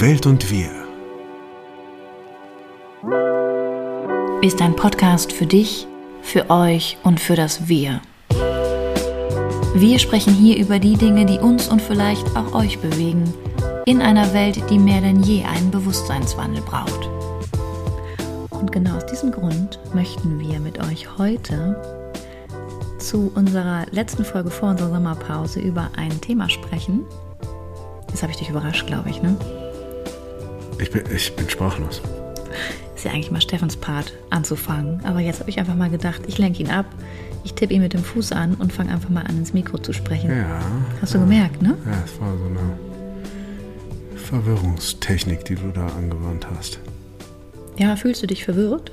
Welt und wir. Ist ein Podcast für dich, für euch und für das Wir. Wir sprechen hier über die Dinge, die uns und vielleicht auch euch bewegen, in einer Welt, die mehr denn je einen Bewusstseinswandel braucht. Und genau aus diesem Grund möchten wir mit euch heute zu unserer letzten Folge vor unserer Sommerpause über ein Thema sprechen. Jetzt habe ich dich überrascht, glaube ich, ne? Ich bin, ich bin sprachlos. Ist ja eigentlich mal Steffens Part anzufangen. Aber jetzt habe ich einfach mal gedacht, ich lenke ihn ab, ich tippe ihn mit dem Fuß an und fange einfach mal an, ins Mikro zu sprechen. Ja. Hast du gemerkt, ne? Ja, es war so eine Verwirrungstechnik, die du da angewandt hast. Ja, fühlst du dich verwirrt?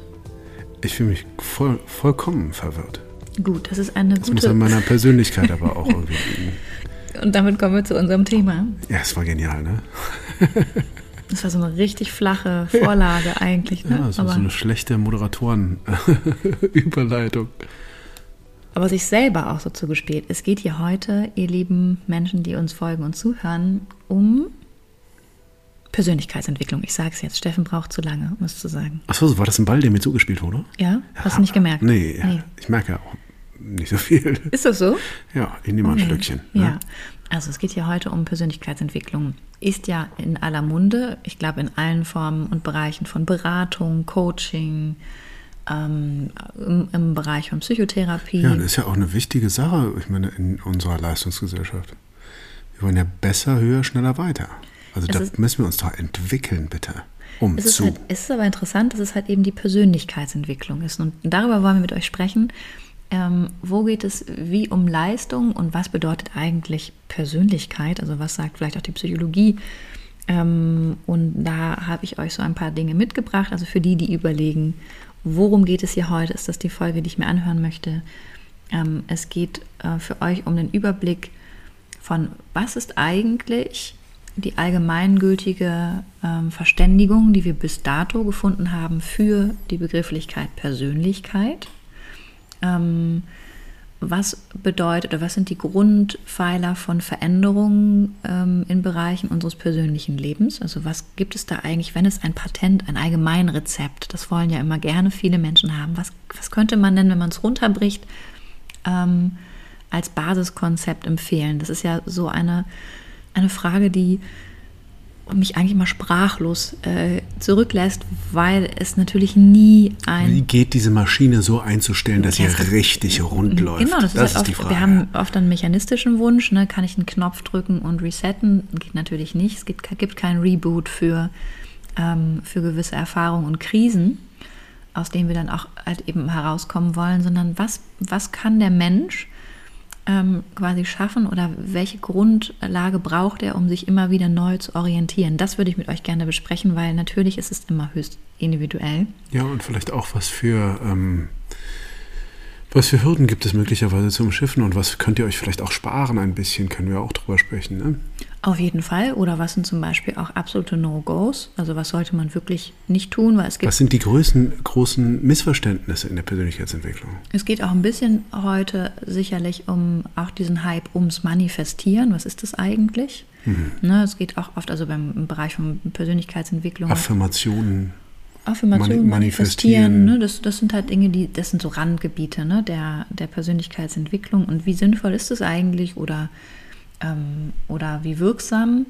Ich fühle mich voll, vollkommen verwirrt. Gut, das ist eine Das muss gute. an meiner Persönlichkeit aber auch irgendwie liegen. Und damit kommen wir zu unserem Thema. Ja, es war genial, ne? Das war so eine richtig flache Vorlage eigentlich, ne? Ja, so, aber, so eine schlechte Moderatoren-Überleitung. aber sich selber auch so zugespielt. Es geht hier heute, ihr lieben Menschen, die uns folgen und zuhören, um Persönlichkeitsentwicklung. Ich sage es jetzt, Steffen braucht zu lange, um es zu sagen. Achso, war das ein Ball, der mir zugespielt wurde? Ja? Hast du nicht gemerkt? Nee, ich merke ja auch nicht so viel. Ist das so? Ja, ich nehme mal ein Stückchen. Ja, Ne? Also es geht hier heute um Persönlichkeitsentwicklung. Ist ja in aller Munde, ich glaube in allen Formen und Bereichen von Beratung, Coaching, ähm, im, im Bereich von Psychotherapie. Ja, das ist ja auch eine wichtige Sache, ich meine, in unserer Leistungsgesellschaft. Wir wollen ja besser, höher, schneller, weiter. Also Es da ist- müssen wir uns doch entwickeln, bitte. Um Es ist, zu. halt, es ist aber interessant, dass es halt eben die Persönlichkeitsentwicklung ist. Und darüber wollen wir mit euch sprechen. Ähm, wo geht es wie um Leistung und was bedeutet eigentlich Persönlichkeit? Also was sagt vielleicht auch die Psychologie? Ähm, und da habe ich euch so ein paar Dinge mitgebracht. Also für die, die überlegen, worum geht es hier heute, ist das die Folge, die ich mir anhören möchte. Ähm, es geht äh, für euch um den Überblick von, was ist eigentlich die allgemeingültige ähm, Verständigung, die wir bis dato gefunden haben für die Begrifflichkeit Persönlichkeit. Ähm, was bedeutet oder was sind die Grundpfeiler von Veränderungen ähm, in Bereichen unseres persönlichen Lebens? Also was gibt es da eigentlich, wenn es ein Patent, ein Allgemeinrezept, das wollen ja immer gerne viele Menschen haben, was, was könnte man denn, wenn man es runterbricht, ähm, als Basiskonzept empfehlen? Das ist ja so eine, eine Frage, die mich eigentlich mal sprachlos äh, zurücklässt, weil es natürlich nie ein Wie geht diese Maschine so einzustellen, dass sie Ja, richtig rund läuft? Genau, das, ist, halt die oft, Frage. wir haben oft einen mechanistischen Wunsch, ne? kann ich einen Knopf drücken und resetten? Geht natürlich nicht. Es gibt, gibt kein Reboot für, ähm, für gewisse Erfahrungen und Krisen, aus denen wir dann auch halt eben herauskommen wollen, sondern was, was kann der Mensch ähm, quasi schaffen oder welche Grundlage braucht er, um sich immer wieder neu zu orientieren? Das würde ich mit euch gerne besprechen, weil natürlich ist es immer höchst individuell. Ja, und vielleicht auch, was für, ähm, was für Hürden gibt es möglicherweise zum Schiffen und was könnt ihr euch vielleicht auch sparen ein bisschen, können wir auch drüber sprechen. Ne? Auf jeden Fall. Oder was sind zum Beispiel auch absolute No-Gos? Also was sollte man wirklich nicht tun? Weil es gibt, Was sind die größten, großen Missverständnisse in der Persönlichkeitsentwicklung? es geht auch ein bisschen heute sicherlich um auch diesen Hype ums Manifestieren. Was ist das eigentlich? Ne, es geht auch oft, also beim im Bereich von Persönlichkeitsentwicklung, Affirmationen. Affirmation, Mani- manifestieren. manifestieren. Ne, das, das sind halt Dinge, die, das sind so Randgebiete ne, der, der Persönlichkeitsentwicklung. Und wie sinnvoll ist das eigentlich oder, ähm, oder wie wirksam?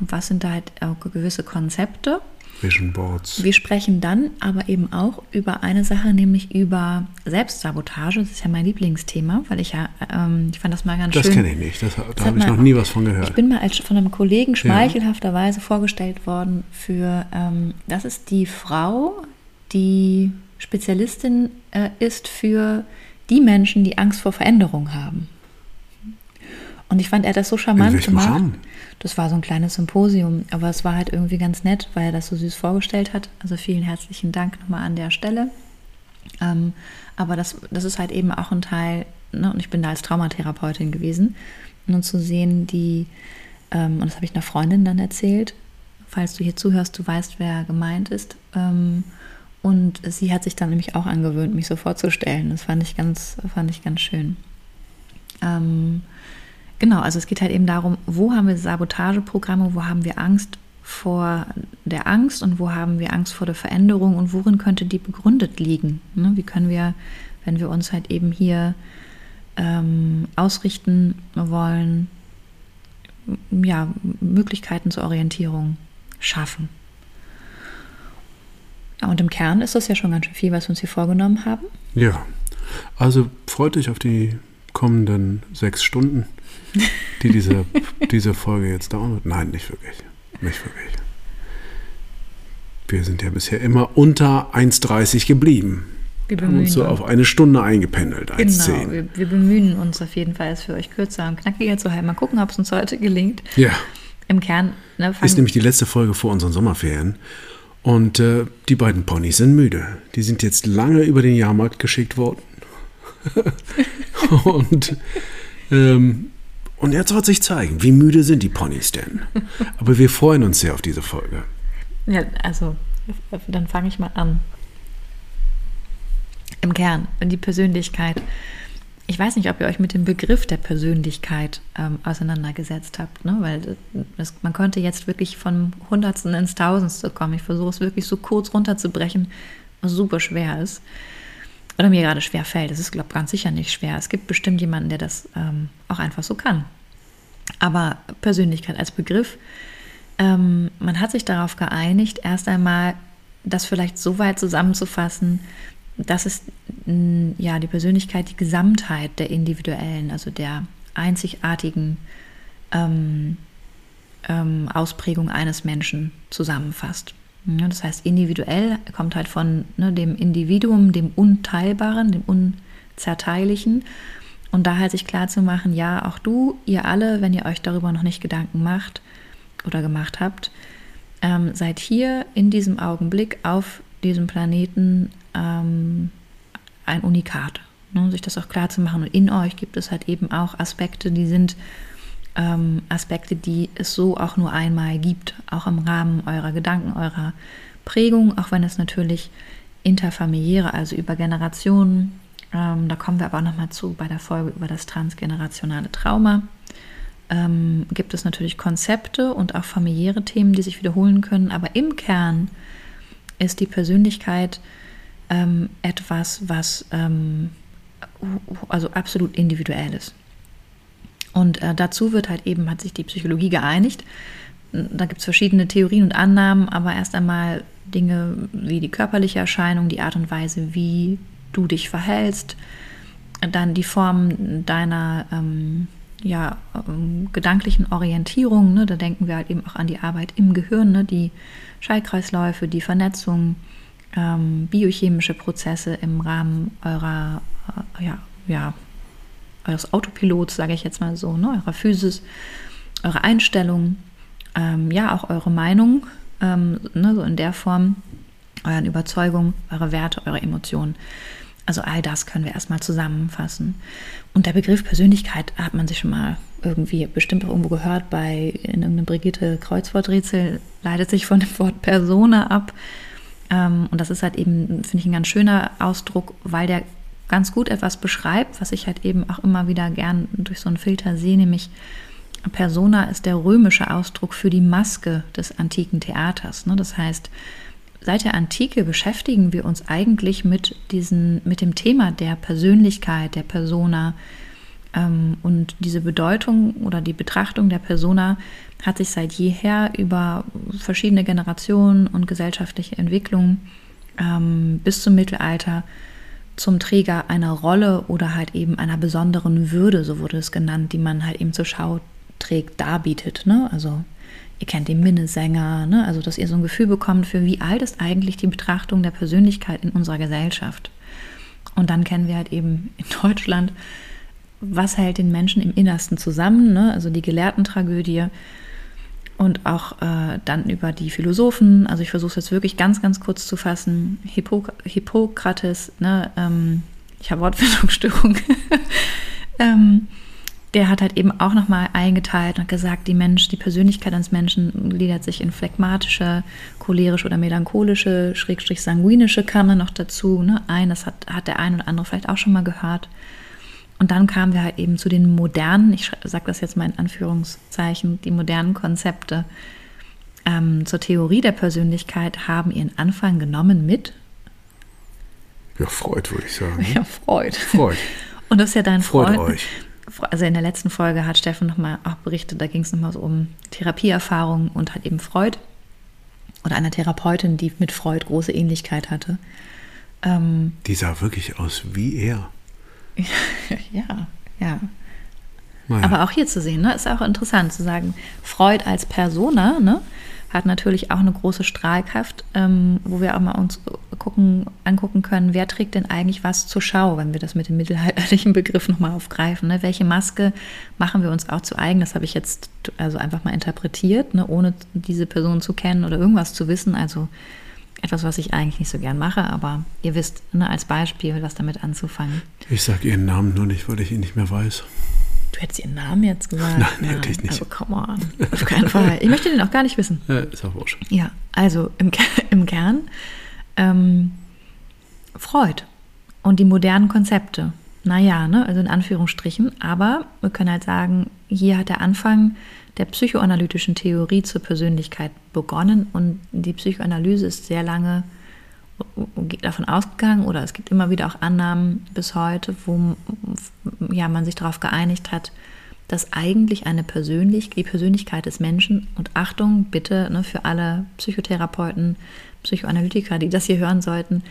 Und was sind da halt auch gewisse Konzepte? Vision Boards. Wir sprechen dann aber eben auch über eine Sache, nämlich über Selbstsabotage. Das ist ja mein Lieblingsthema, weil ich ja, ähm, ich fand das mal ganz Das schön. kenne ich nicht. Das, da habe ich noch nie was von gehört. Ich bin mal als von einem Kollegen schmeichelhafterweise vorgestellt worden für, ähm, das ist die Frau, die Spezialistin äh, ist für die Menschen, die Angst vor Veränderung haben. Und ich fand er hat das so charmant gemacht. Rahmen? Das war so ein kleines Symposium, aber es war halt irgendwie ganz nett, weil er das so süß vorgestellt hat. Also vielen herzlichen Dank nochmal an der Stelle. Ähm, aber das, das ist halt eben auch ein Teil, ne, und ich bin da als Traumatherapeutin gewesen, und zu sehen, die, ähm, und das habe ich einer Freundin dann erzählt, falls du hier zuhörst, du weißt, wer gemeint ist. Ähm, und sie hat sich dann nämlich auch angewöhnt, mich so vorzustellen. Das fand ich ganz, fand ich ganz schön. Ähm, genau, also es geht halt eben darum, wo haben wir Sabotageprogramme, wo haben wir Angst vor der Angst und wo haben wir Angst vor der Veränderung und worin könnte die begründet liegen? Ne? Wie können wir, wenn wir uns halt eben hier ähm, ausrichten wollen, ja, Möglichkeiten zur Orientierung schaffen? Und im Kern ist das ja schon ganz schön viel, was wir uns hier vorgenommen haben. Ja, also freut euch auf die kommenden sechs Stunden, die diese, diese Folge jetzt wird. Nein, nicht wirklich. Nicht wirklich. Wir sind ja bisher immer unter 1,30 geblieben. Wir haben uns so auf eine Stunde eingependelt, 1,10. Genau, wir, wir, bemühen uns auf jeden Fall, es für euch kürzer und knackiger zu halten. Mal gucken, ob es uns heute gelingt. Ja. Im Kern. Ne, ist nämlich die letzte Folge vor unseren Sommerferien. Und äh, die beiden Ponys sind müde. Die sind jetzt lange über den Jahrmarkt geschickt worden. und, ähm, und jetzt wird sich zeigen, wie müde sind die Ponys denn. Aber wir freuen uns sehr auf diese Folge. Ja, also dann fange ich mal an. Im Kern, die Persönlichkeit ich weiß nicht, ob ihr euch mit dem Begriff der Persönlichkeit ähm, auseinandergesetzt habt, ne? weil das, man könnte jetzt wirklich von Hundertsten ins Tausendste kommen. Ich versuche es wirklich so kurz runterzubrechen, was super schwer ist. Oder mir gerade schwer fällt. Es ist, glaube ich, ganz sicher nicht schwer. Es gibt bestimmt jemanden, der das ähm, auch einfach so kann. Aber Persönlichkeit als Begriff, ähm, man hat sich darauf geeinigt, erst einmal das vielleicht so weit zusammenzufassen, das ist mm, ja die Persönlichkeit, die Gesamtheit der individuellen, also der einzigartigen ähm, ähm, Ausprägung eines Menschen zusammenfasst. Ja, das heißt, individuell kommt halt von ne, dem Individuum, dem Unteilbaren, dem Unzerteillichen. Und da halt sich klar zu machen, ja, auch du, ihr alle, wenn ihr euch darüber noch nicht Gedanken macht oder gemacht habt, ähm, seid hier in diesem Augenblick auf diesem Planeten ähm, ein Unikat. Ne? Sich das auch klar zu machen. Und in euch gibt es halt eben auch Aspekte, die sind ähm, Aspekte, die es so auch nur einmal gibt, auch im Rahmen eurer Gedanken, eurer Prägung, auch wenn es natürlich interfamiliäre, also über Generationen, ähm, da kommen wir aber auch nochmal zu bei der Folge über das transgenerationale Trauma, ähm, gibt es natürlich Konzepte und auch familiäre Themen, die sich wiederholen können, aber im Kern ist die Persönlichkeit ähm, etwas, was ähm, also absolut individuell ist. Und äh, dazu wird halt eben, hat sich die Psychologie geeinigt. Da gibt es verschiedene Theorien und Annahmen, aber erst einmal Dinge wie die körperliche Erscheinung, die Art und Weise, wie du dich verhältst, dann die Form deiner ähm, ja, ähm, gedanklichen Orientierung. Ne? Da denken wir halt eben auch an die Arbeit im Gehirn, ne? die Schaltkreisläufe, die Vernetzung, ähm, biochemische Prozesse im Rahmen eurer, äh, ja, ja, eures Autopilots, sage ich jetzt mal so, ne, eurer Physis, eure Einstellung, ähm, ja, auch eure Meinung, ähm, ne, so in der Form, euren Überzeugungen, eure Werte, eure Emotionen. Also all das können wir erstmal zusammenfassen. Und der Begriff Persönlichkeit hat man sich schon mal irgendwie bestimmt auch irgendwo gehört bei in irgendeinem Brigitte Kreuzworträtsel, leitet sich von dem Wort Persona ab. Ähm, und das ist halt eben, finde ich, ein ganz schöner Ausdruck, weil der ganz gut etwas beschreibt, was ich halt eben auch immer wieder gern durch so einen Filter sehe, nämlich Persona ist der römische Ausdruck für die Maske des antiken Theaters. Ne? Das heißt, seit der Antike beschäftigen wir uns eigentlich mit, diesen, mit dem Thema der Persönlichkeit, der Persona. Ähm, und diese Bedeutung oder die Betrachtung der Persona hat sich seit jeher über verschiedene Generationen und gesellschaftliche Entwicklungen ähm, bis zum Mittelalter zum Träger einer Rolle oder halt eben einer besonderen Würde, so wurde es genannt, die man halt eben zur Schau trägt, darbietet. Ne? Also ihr kennt den Minnesänger, ne? also dass ihr so ein Gefühl bekommt für, wie alt ist eigentlich die Betrachtung der Persönlichkeit in unserer Gesellschaft. Und dann kennen wir halt eben in Deutschland, was hält den Menschen im Innersten zusammen, ne? also die Gelehrtentragödie, und auch äh, dann über die Philosophen. Also ich versuche es jetzt wirklich ganz, ganz kurz zu fassen. Hippok Hippokrates, ne, ähm, ich habe Wortfindungsstörung, ähm, der hat halt eben auch nochmal eingeteilt und gesagt, die Mensch, die Persönlichkeit eines Menschen gliedert sich in phlegmatische, cholerische oder melancholische, schrägstrich sanguinische kam dann noch dazu. Ne? Ein, das hat, hat der ein oder andere vielleicht auch schon mal gehört. Und dann kamen wir halt eben zu den modernen, ich sage das jetzt mal in Anführungszeichen, die modernen Konzepte, ähm, zur Theorie der Persönlichkeit haben ihren Anfang genommen mit Ja, Freud, würde ich sagen. ja, Freud. Freud. Und das ist ja dein Freut Freund. euch. Also in der letzten Folge hat Steffen nochmal auch berichtet, da ging es nochmal so um Therapieerfahrungen und hat eben Freud oder eine Therapeutin, die mit Freud große Ähnlichkeit hatte. Ähm, Die sah wirklich aus wie er. ja, ja. Naja. Aber auch hier zu sehen, ne, ist auch interessant zu sagen, Freud als Persona ne, hat natürlich auch eine große Strahlkraft, ähm, wo wir auch mal uns gucken, angucken können, wer trägt denn eigentlich was zur Schau, wenn wir das mit dem mittelalterlichen Begriff nochmal aufgreifen. Ne? Welche Maske machen wir uns auch zu eigen? Das habe ich jetzt also einfach mal interpretiert, ne, ohne diese Person zu kennen oder irgendwas zu wissen. Also etwas, was ich eigentlich nicht so gern mache, aber ihr wisst ne, als Beispiel, was damit anzufangen. ich sage ihren Namen nur nicht, weil ich ihn nicht mehr weiß. Du hättest ihren Namen jetzt gesagt. Nein, hätte ich nicht. Also, come on. Auf keinen Fall. Ich möchte den auch gar nicht wissen. Äh, ist auch wurscht. Ja, also im, im Kern ähm, Freud und die modernen Konzepte. Naja, ne, also in Anführungsstrichen. Aber wir können halt sagen, hier hat der Anfang der psychoanalytischen Theorie zur Persönlichkeit begonnen und die Psychoanalyse ist sehr lange davon ausgegangen oder es gibt immer wieder auch Annahmen bis heute, wo ja, man sich darauf geeinigt hat, dass eigentlich eine Persönlich die Persönlichkeit des Menschen und Achtung bitte ne, für alle Psychotherapeuten, Psychoanalytiker, die das hier hören sollten.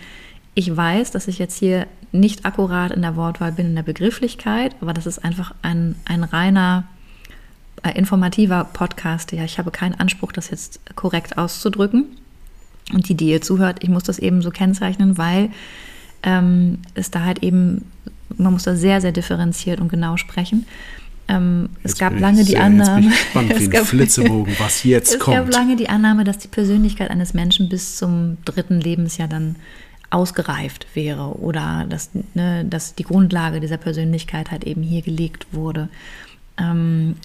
Ich weiß, dass ich jetzt hier nicht akkurat in der Wortwahl bin, in der Begrifflichkeit, aber das ist einfach ein, ein reiner informativer Podcast. Ja, ich habe keinen Anspruch, das jetzt korrekt auszudrücken. Und die, die ihr zuhört, ich muss das eben so kennzeichnen, weil ähm, es da halt eben, man muss da sehr, sehr differenziert und genau sprechen. Ähm, es gab lange die sehr- Annahme, gespannt es ein gab- Flitzebogen, was jetzt es kommt. gab lange die Annahme, dass die Persönlichkeit eines Menschen bis zum dritten Lebensjahr dann ausgereift wäre oder dass, ne, dass die Grundlage dieser Persönlichkeit halt eben hier gelegt wurde. Ähm,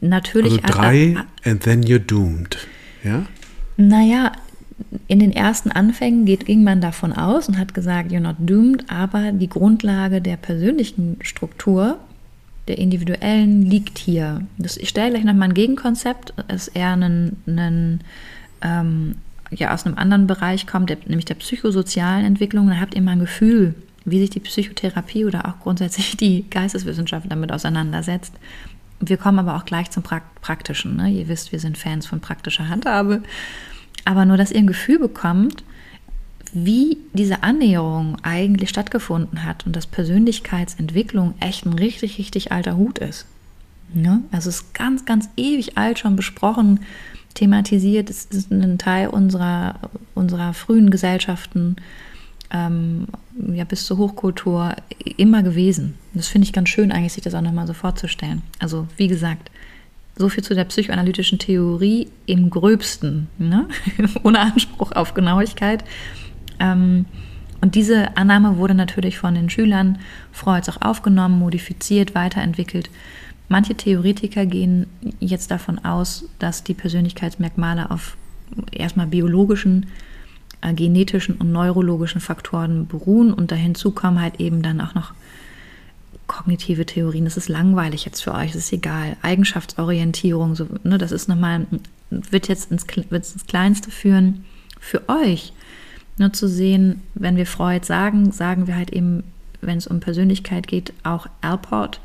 natürlich. also drei and then you're doomed. Ja? Naja, in den ersten Anfängen geht, ging man davon aus und hat gesagt, you're not doomed, aber die Grundlage der persönlichen Struktur, der individuellen, liegt hier. Das, ich stelle gleich nochmal ein Gegenkonzept, es eher einen, einen ähm, ja, aus einem anderen Bereich kommt, der, nämlich der psychosozialen Entwicklung. Dann habt ihr mal ein Gefühl, wie sich die Psychotherapie oder auch grundsätzlich die Geisteswissenschaft damit auseinandersetzt. Wir kommen aber auch gleich zum Prakt Praktischen. Ne? Ihr wisst, wir sind Fans von praktischer Handhabe. Aber nur, dass ihr ein Gefühl bekommt, wie diese Annäherung eigentlich stattgefunden hat und dass Persönlichkeitsentwicklung echt ein richtig, richtig alter Hut ist. Ne? Also es ist ganz, ganz ewig alt schon besprochen, thematisiert. Es ist ein Teil unserer, unserer frühen Gesellschaften, ähm, ja bis zur Hochkultur immer gewesen. Das finde ich ganz schön eigentlich, sich das auch nochmal so vorzustellen. Also wie gesagt, so viel zu der psychoanalytischen Theorie im gröbsten, ne? ohne Anspruch auf Genauigkeit. Ähm, und diese Annahme wurde natürlich von den Schülern Freuds auch aufgenommen, modifiziert, weiterentwickelt. Manche Theoretiker gehen jetzt davon aus, dass die Persönlichkeitsmerkmale auf erstmal biologischen, äh, genetischen und neurologischen Faktoren beruhen und dahinzu kommen halt eben dann auch noch kognitive Theorien. Das ist langweilig jetzt für euch, das ist egal. Eigenschaftsorientierung, so, ne, das ist nochmal, wird jetzt ins, wird ins Kleinste führen für euch. Nur zu sehen, wenn wir Freud sagen, sagen wir halt eben, wenn es um Persönlichkeit geht, auch Alport.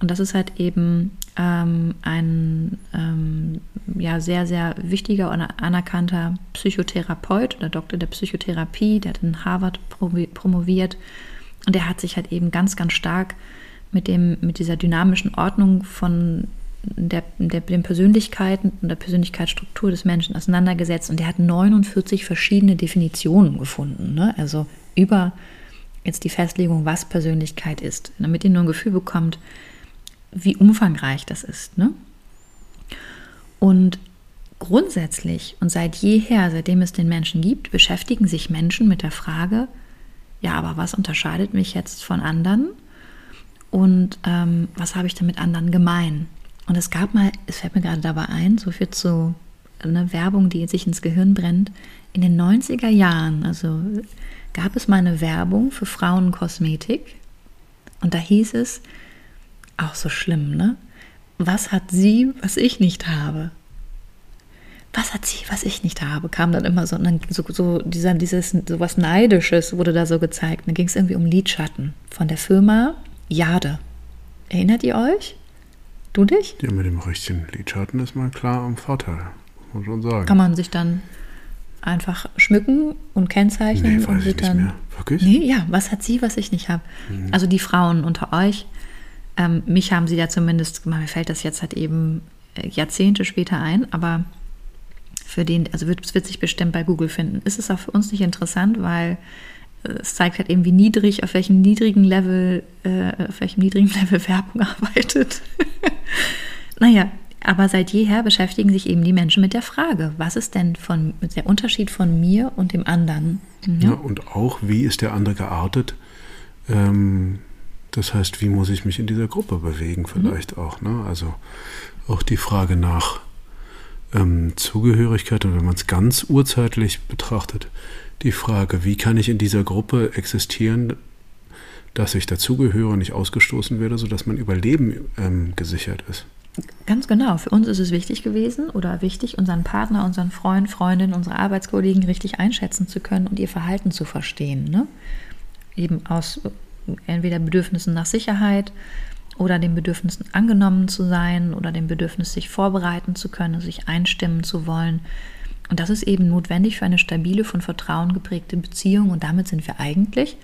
Und das ist halt eben ähm, ein ähm, ja, sehr, sehr wichtiger und anerkannter Psychotherapeut oder Doktor der Psychotherapie, der hat in Harvard promoviert. Und der hat sich halt eben ganz, ganz stark mit, dem, mit dieser dynamischen Ordnung von der, der, den Persönlichkeiten und der Persönlichkeitsstruktur des Menschen auseinandergesetzt. Und der hat 49 verschiedene Definitionen gefunden. Ne? Also über jetzt die Festlegung, was Persönlichkeit ist, damit ihr nur ein Gefühl bekommt, wie umfangreich das ist. Ne? Und grundsätzlich und seit jeher, seitdem es den Menschen gibt, beschäftigen sich Menschen mit der Frage, ja, aber was unterscheidet mich jetzt von anderen und ähm, was habe ich denn mit anderen gemein? Und es gab mal, es fällt mir gerade dabei ein, so viel zu einer Werbung, die sich ins Gehirn brennt. In den 90er Jahren, also gab es mal eine Werbung für Frauenkosmetik und da hieß es, auch so schlimm, ne? Was hat sie, was ich nicht habe? was hat sie, was ich nicht habe, kam dann immer so, dann so, so dieser, dieses, so was Neidisches wurde da so gezeigt. Dann ging es irgendwie um Lidschatten von der Firma Jade. Erinnert ihr euch? Du dich? Ja, mit dem richtigen Lidschatten ist mal klar am Vorteil, muss man schon sagen. Kann man sich dann einfach schmücken und kennzeichnen Nee, und nicht dann. mehr. Wirklich? Nee, ja, was hat sie, was ich nicht habe? Also die Frauen unter euch, ähm, mich haben sie da zumindest, mir fällt das jetzt halt eben äh, Jahrzehnte später ein, aber für den, also wird, es wird sich bestimmt bei Google finden. Ist es auch für uns nicht interessant, weil äh, es zeigt halt eben, wie niedrig, auf welchem niedrigen Level, äh, auf welchem niedrigen Level Werbung arbeitet. naja, aber seit jeher beschäftigen sich eben die Menschen mit der Frage, was ist denn von, der Unterschied von mir und dem anderen? Ja, und auch, wie ist der andere geartet? Ähm, das heißt, wie muss ich mich in dieser Gruppe bewegen, vielleicht auch. Ne? Also auch die Frage nach ähm, Zugehörigkeit und wenn man es ganz urzeitlich betrachtet, die Frage, wie kann ich in dieser Gruppe existieren, dass ich dazugehöre, nicht ausgestoßen werde, sodass mein Überleben ähm, gesichert ist. Ganz genau. Für uns ist es wichtig gewesen oder wichtig, unseren Partner, unseren Freund, Freundin, unsere Arbeitskollegen richtig einschätzen zu können und ihr Verhalten zu verstehen. Ne? Eben aus entweder Bedürfnissen nach Sicherheit oder den Bedürfnissen angenommen zu sein oder dem Bedürfnis, sich vorbereiten zu können, sich einstimmen zu wollen. Und das ist eben notwendig für eine stabile, von Vertrauen geprägte Beziehung. Und damit sind wir eigentlich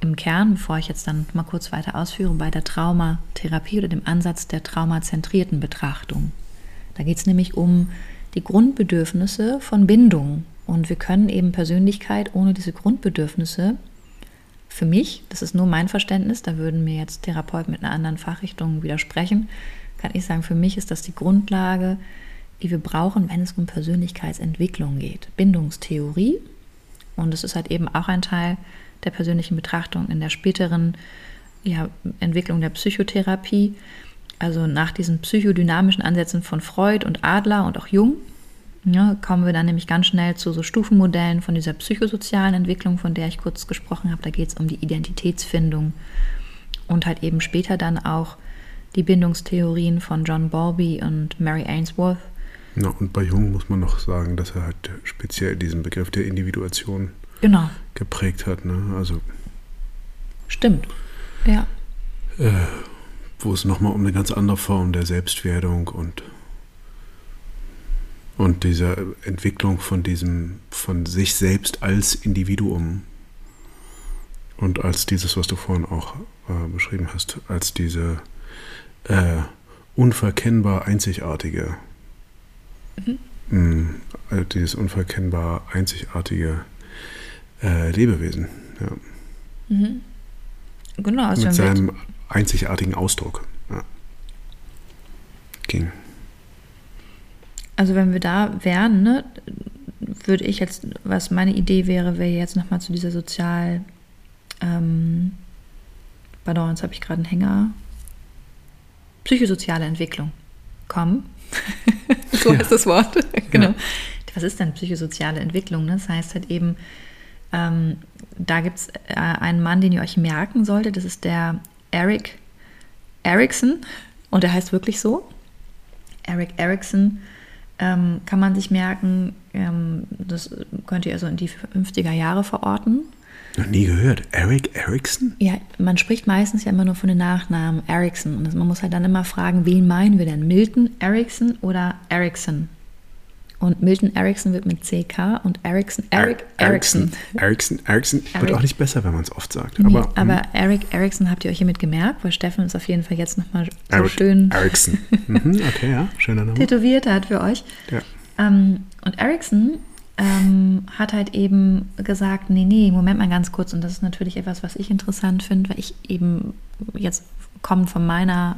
im Kern, bevor ich jetzt dann mal kurz weiter ausführe, bei der Traumatherapie oder dem Ansatz der traumazentrierten Betrachtung. Da geht es nämlich um die Grundbedürfnisse von Bindung. Und wir können eben Persönlichkeit ohne diese Grundbedürfnisse, für mich, das ist nur mein Verständnis, da würden mir jetzt Therapeuten mit einer anderen Fachrichtung widersprechen, kann ich sagen, für mich ist das die Grundlage, die wir brauchen, wenn es um Persönlichkeitsentwicklung geht. Bindungstheorie. Und es ist halt eben auch ein Teil der persönlichen Betrachtung in der späteren ja, Entwicklung der Psychotherapie, also nach diesen psychodynamischen Ansätzen von Freud und Adler und auch Jung, ja, kommen wir dann nämlich ganz schnell zu so Stufenmodellen von dieser psychosozialen Entwicklung, von der ich kurz gesprochen habe. Da geht es um die Identitätsfindung und halt eben später dann auch die Bindungstheorien von John Bowlby und Mary Ainsworth. Ja, und bei Jung muss man noch sagen, dass er halt speziell diesen Begriff der Individuation Genau, geprägt hat. Ne? Also stimmt. Ja. äh, wo es nochmal um eine ganz andere Form der Selbstwerdung und, und dieser Entwicklung von diesem, von sich selbst als Individuum und als dieses, was du vorhin auch äh, beschrieben hast, als diese äh, unverkennbar einzigartige, mh, äh, dieses unverkennbar einzigartige äh, Lebewesen. Ja. Genau, also mit seinem einzigartigen Ausdruck. Ja. Ging. Also wenn wir da wären, ne, würde ich jetzt, was meine Idee wäre, wäre jetzt nochmal zu dieser sozial, ähm, pardon, jetzt habe ich gerade einen Hänger, psychosoziale Entwicklung kommen. so Ja. heißt das Wort. genau. Ja. Was ist denn psychosoziale Entwicklung? Ne? Das heißt halt eben, ähm, da gibt es äh, einen Mann, den ihr euch merken solltet, das ist der Eric Erickson und der heißt wirklich so. Eric Erickson ähm, kann man sich merken, ähm, das könnt ihr also in die 50er Jahre verorten. Noch nie gehört. Eric Erickson? Ja, man spricht meistens ja immer nur von den Nachnamen Erickson und man muss halt dann immer fragen, wen meinen wir denn? Milton Erickson oder Erickson? Und Milton Erickson wird mit CK und Erickson, Eric Erickson. Erickson, Erickson wird Eric. auch nicht besser, wenn man es oft sagt. Nee, Aber, aber, hm, Eric Erickson habt ihr euch hiermit gemerkt, weil Steffen ist auf jeden Fall jetzt nochmal so Eric schön Erickson. Mhm, okay, ja, schöner Name. tätowiert hat für euch. Ja. Ähm, und Erickson ähm, hat halt eben gesagt, nee, nee, Moment mal ganz kurz. Und das ist natürlich etwas, was ich interessant finde, weil ich eben jetzt kommend von meiner,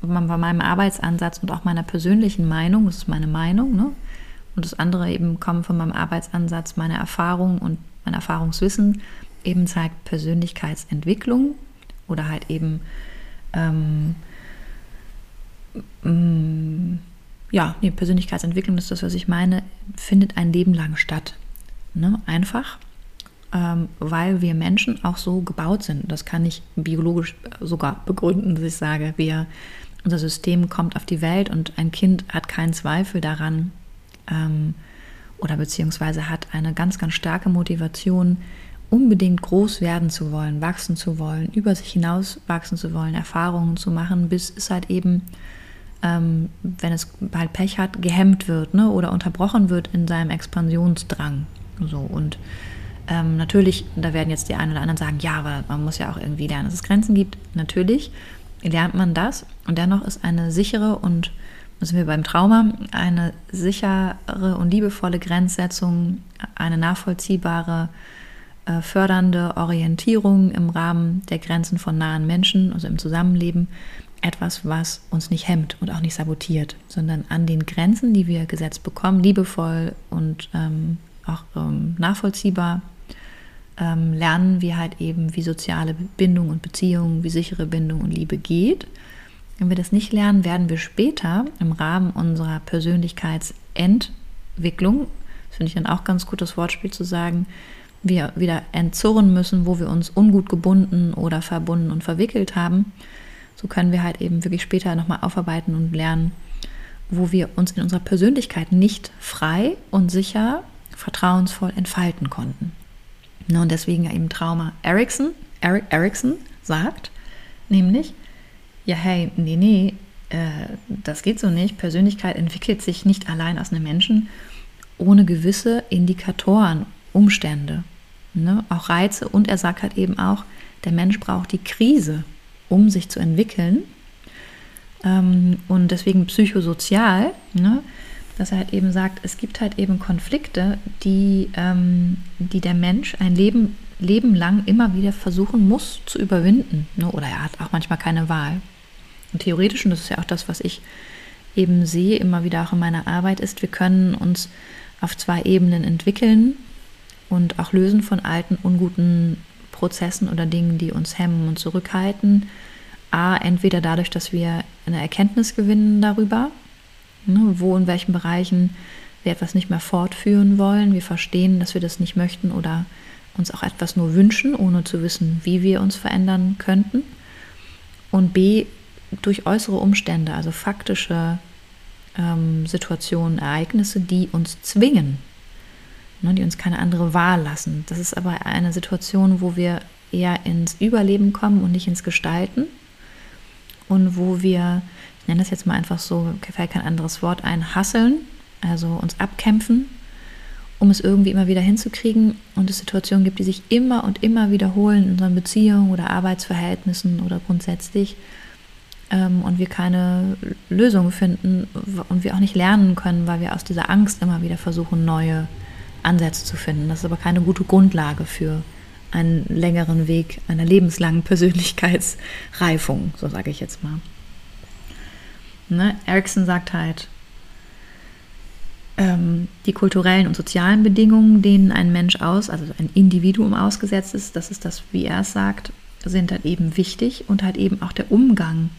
von meinem Arbeitsansatz und auch meiner persönlichen Meinung, das ist meine Meinung, ne? Und das andere eben kommt von meinem Arbeitsansatz, meiner Erfahrung und mein Erfahrungswissen, eben zeigt Persönlichkeitsentwicklung oder halt eben ähm, mm, ja, nee, Persönlichkeitsentwicklung ist das, was ich meine, findet ein Leben lang statt. Ne? Einfach, ähm, weil wir Menschen auch so gebaut sind. Das kann ich biologisch sogar begründen, dass ich sage, wir, unser System kommt auf die Welt und ein Kind hat keinen Zweifel daran, ähm, oder beziehungsweise hat eine ganz, ganz starke Motivation, unbedingt groß werden zu wollen, wachsen zu wollen, über sich hinaus wachsen zu wollen, Erfahrungen zu machen, bis es halt eben, ähm, wenn es halt Pech hat, gehemmt wird ne, oder unterbrochen wird in seinem Expansionsdrang. So und ähm, natürlich, da werden jetzt die einen oder anderen sagen, ja, aber man muss ja auch irgendwie lernen, dass es Grenzen gibt. Natürlich lernt man das und dennoch ist eine sichere und sind wir beim Trauma, eine sichere und liebevolle Grenzsetzung, eine nachvollziehbare, äh, fördernde Orientierung im Rahmen der Grenzen von nahen Menschen, also im Zusammenleben, etwas, was uns nicht hemmt und auch nicht sabotiert, sondern an den Grenzen, die wir gesetzt bekommen, liebevoll und ähm, auch ähm, nachvollziehbar, ähm, lernen wir halt eben, wie soziale Bindung und Beziehung, wie sichere Bindung und Liebe geht wenn wir das nicht lernen, werden wir später im Rahmen unserer Persönlichkeitsentwicklung, das finde ich dann auch ganz gut, das Wortspiel zu sagen, wir wieder entzurren müssen, wo wir uns ungut gebunden oder verbunden und verwickelt haben. So können wir halt eben wirklich später nochmal aufarbeiten und lernen, wo wir uns in unserer Persönlichkeit nicht frei und sicher, vertrauensvoll entfalten konnten. Und deswegen eben Trauma Erickson, Eric Erickson sagt, nämlich, ja, hey, nee, nee, äh, das geht so nicht. Persönlichkeit entwickelt sich nicht allein aus einem Menschen ohne gewisse Indikatoren, Umstände, ne? auch Reize. Und er sagt halt eben auch, der Mensch braucht die Krise, um sich zu entwickeln. Ähm, und deswegen psychosozial, ne? dass er halt eben sagt, es gibt halt eben Konflikte, die, ähm, die der Mensch ein Leben, Leben lang immer wieder versuchen muss zu überwinden. Ne? Oder er hat auch manchmal keine Wahl. Und theoretisch, und das ist ja auch das, was ich eben sehe, immer wieder auch in meiner Arbeit, ist, wir können uns auf zwei Ebenen entwickeln und auch lösen von alten, unguten Prozessen oder Dingen, die uns hemmen und zurückhalten. A, entweder dadurch, dass wir eine Erkenntnis gewinnen darüber, ne, wo in welchen Bereichen wir etwas nicht mehr fortführen wollen, wir verstehen, dass wir das nicht möchten oder uns auch etwas nur wünschen, ohne zu wissen, wie wir uns verändern könnten. Und B, durch äußere Umstände, also faktische ähm, Situationen, Ereignisse, die uns zwingen, ne, die uns keine andere Wahl lassen. Das ist aber eine Situation, wo wir eher ins Überleben kommen und nicht ins Gestalten. Und wo wir, ich nenne das jetzt mal einfach so, fällt kein anderes Wort ein, hasseln, also uns abkämpfen, um es irgendwie immer wieder hinzukriegen. Und es Situationen gibt, die sich immer und immer wiederholen in unseren Beziehungen oder Arbeitsverhältnissen oder grundsätzlich ähm, und wir keine Lösung finden und wir auch nicht lernen können, weil wir aus dieser Angst immer wieder versuchen, neue Ansätze zu finden. Das ist aber keine gute Grundlage für einen längeren Weg einer lebenslangen Persönlichkeitsreifung, so sage ich jetzt mal. Ne? Erickson sagt halt, ähm, die kulturellen und sozialen Bedingungen, denen ein Mensch aus, also ein Individuum ausgesetzt ist, das ist das, wie er es sagt, sind halt eben wichtig und halt eben auch der Umgang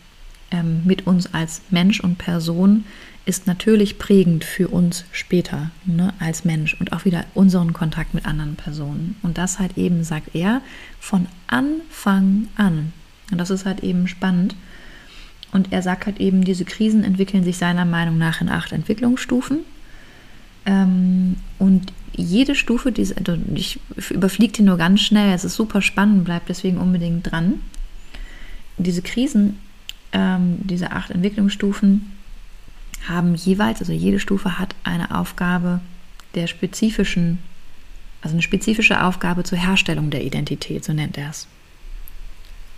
ähm, mit uns als Mensch und Person ist natürlich prägend für uns später ne, als Mensch und auch wieder unseren Kontakt mit anderen Personen. Und das halt eben, sagt er, von Anfang an. Und das ist halt eben spannend. Und er sagt halt eben, diese Krisen entwickeln sich seiner Meinung nach in acht Entwicklungsstufen. Ähm, und jede Stufe, diese, also ich überfliege die nur ganz schnell, es ist super spannend, bleibt deswegen unbedingt dran. Diese Krisen ähm, diese acht Entwicklungsstufen haben jeweils, also jede Stufe hat eine Aufgabe der spezifischen, also eine spezifische Aufgabe zur Herstellung der Identität, so nennt er es.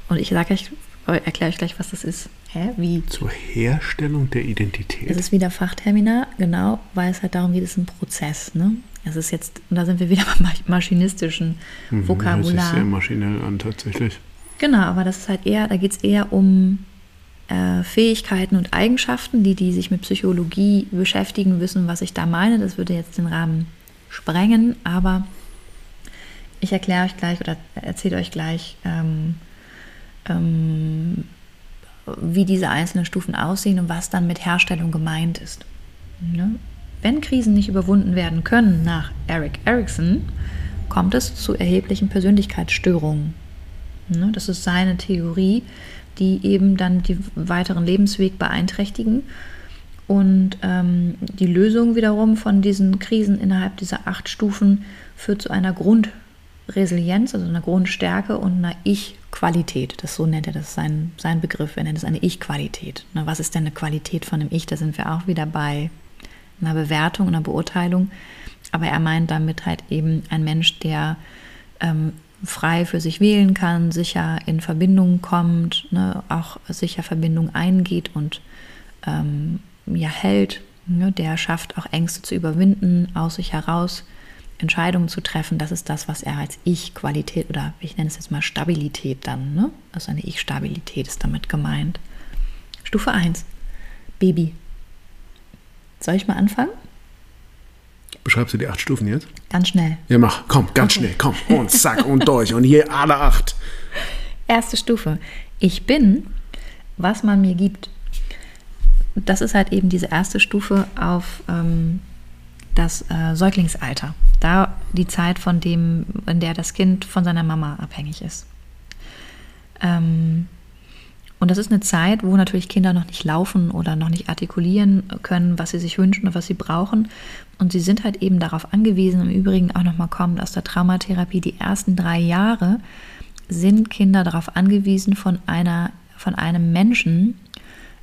Und ich sage euch, erkläre euch gleich, was das ist. Hä? Wie? Zur Herstellung der Identität. Es ist wieder Fachtermina, genau, weil es halt darum geht, es ist ein Prozess. Ne? Es ist jetzt, und da sind wir wieder beim maschinistischen mhm, Vokabular. Das ist sehr maschinell an, tatsächlich. Genau, aber das ist halt eher, da geht es eher um äh, Fähigkeiten und Eigenschaften, die, die sich mit Psychologie beschäftigen, wissen, was ich da meine. Das würde jetzt den Rahmen sprengen, aber ich erkläre euch gleich oder erzähle euch gleich, ähm, ähm, wie diese einzelnen Stufen aussehen und was dann mit Herstellung gemeint ist. Ne? Wenn Krisen nicht überwunden werden können, nach Eric Erickson, kommt es zu erheblichen Persönlichkeitsstörungen. Ne? Das ist seine Theorie, die eben dann den weiteren Lebensweg beeinträchtigen Und ähm, die Lösung wiederum von diesen Krisen innerhalb dieser acht Stufen führt zu einer Grundresilienz, also einer Grundstärke und einer Ich-Qualität. Das so nennt er das sein, sein Begriff. Er nennt es eine Ich-Qualität. Was ist denn eine Qualität von einem Ich? Da sind wir auch wieder bei einer Bewertung, einer Beurteilung. Aber er meint damit halt eben ein Mensch, der ähm, frei für sich wählen kann, sicher in Verbindung kommt, ne, auch sicher Verbindung eingeht und ähm, ja hält, ne, der schafft auch Ängste zu überwinden, aus sich heraus Entscheidungen zu treffen. Das ist das, was er als Ich-Qualität oder ich nenne es jetzt mal Stabilität dann, ne? Also eine Ich-Stabilität ist damit gemeint. Stufe 1. Baby. Soll ich mal anfangen? Beschreibst du die acht Stufen jetzt? Ganz schnell. Ja, mach. Komm, ganz okay. schnell. Komm. Und zack und durch. Und hier alle acht. Erste Stufe. Ich bin, was man mir gibt das ist halt eben diese erste Stufe auf ähm, das äh, Säuglingsalter. Da die Zeit, von dem, in der das Kind von seiner Mama abhängig ist. Ähm, und das ist eine Zeit, wo natürlich Kinder noch nicht laufen oder noch nicht artikulieren können, was sie sich wünschen oder was sie brauchen. Und sie sind halt eben darauf angewiesen, im Übrigen auch nochmal kommt aus der Traumatherapie, die ersten drei Jahre sind Kinder darauf angewiesen, von, einer, von einem Menschen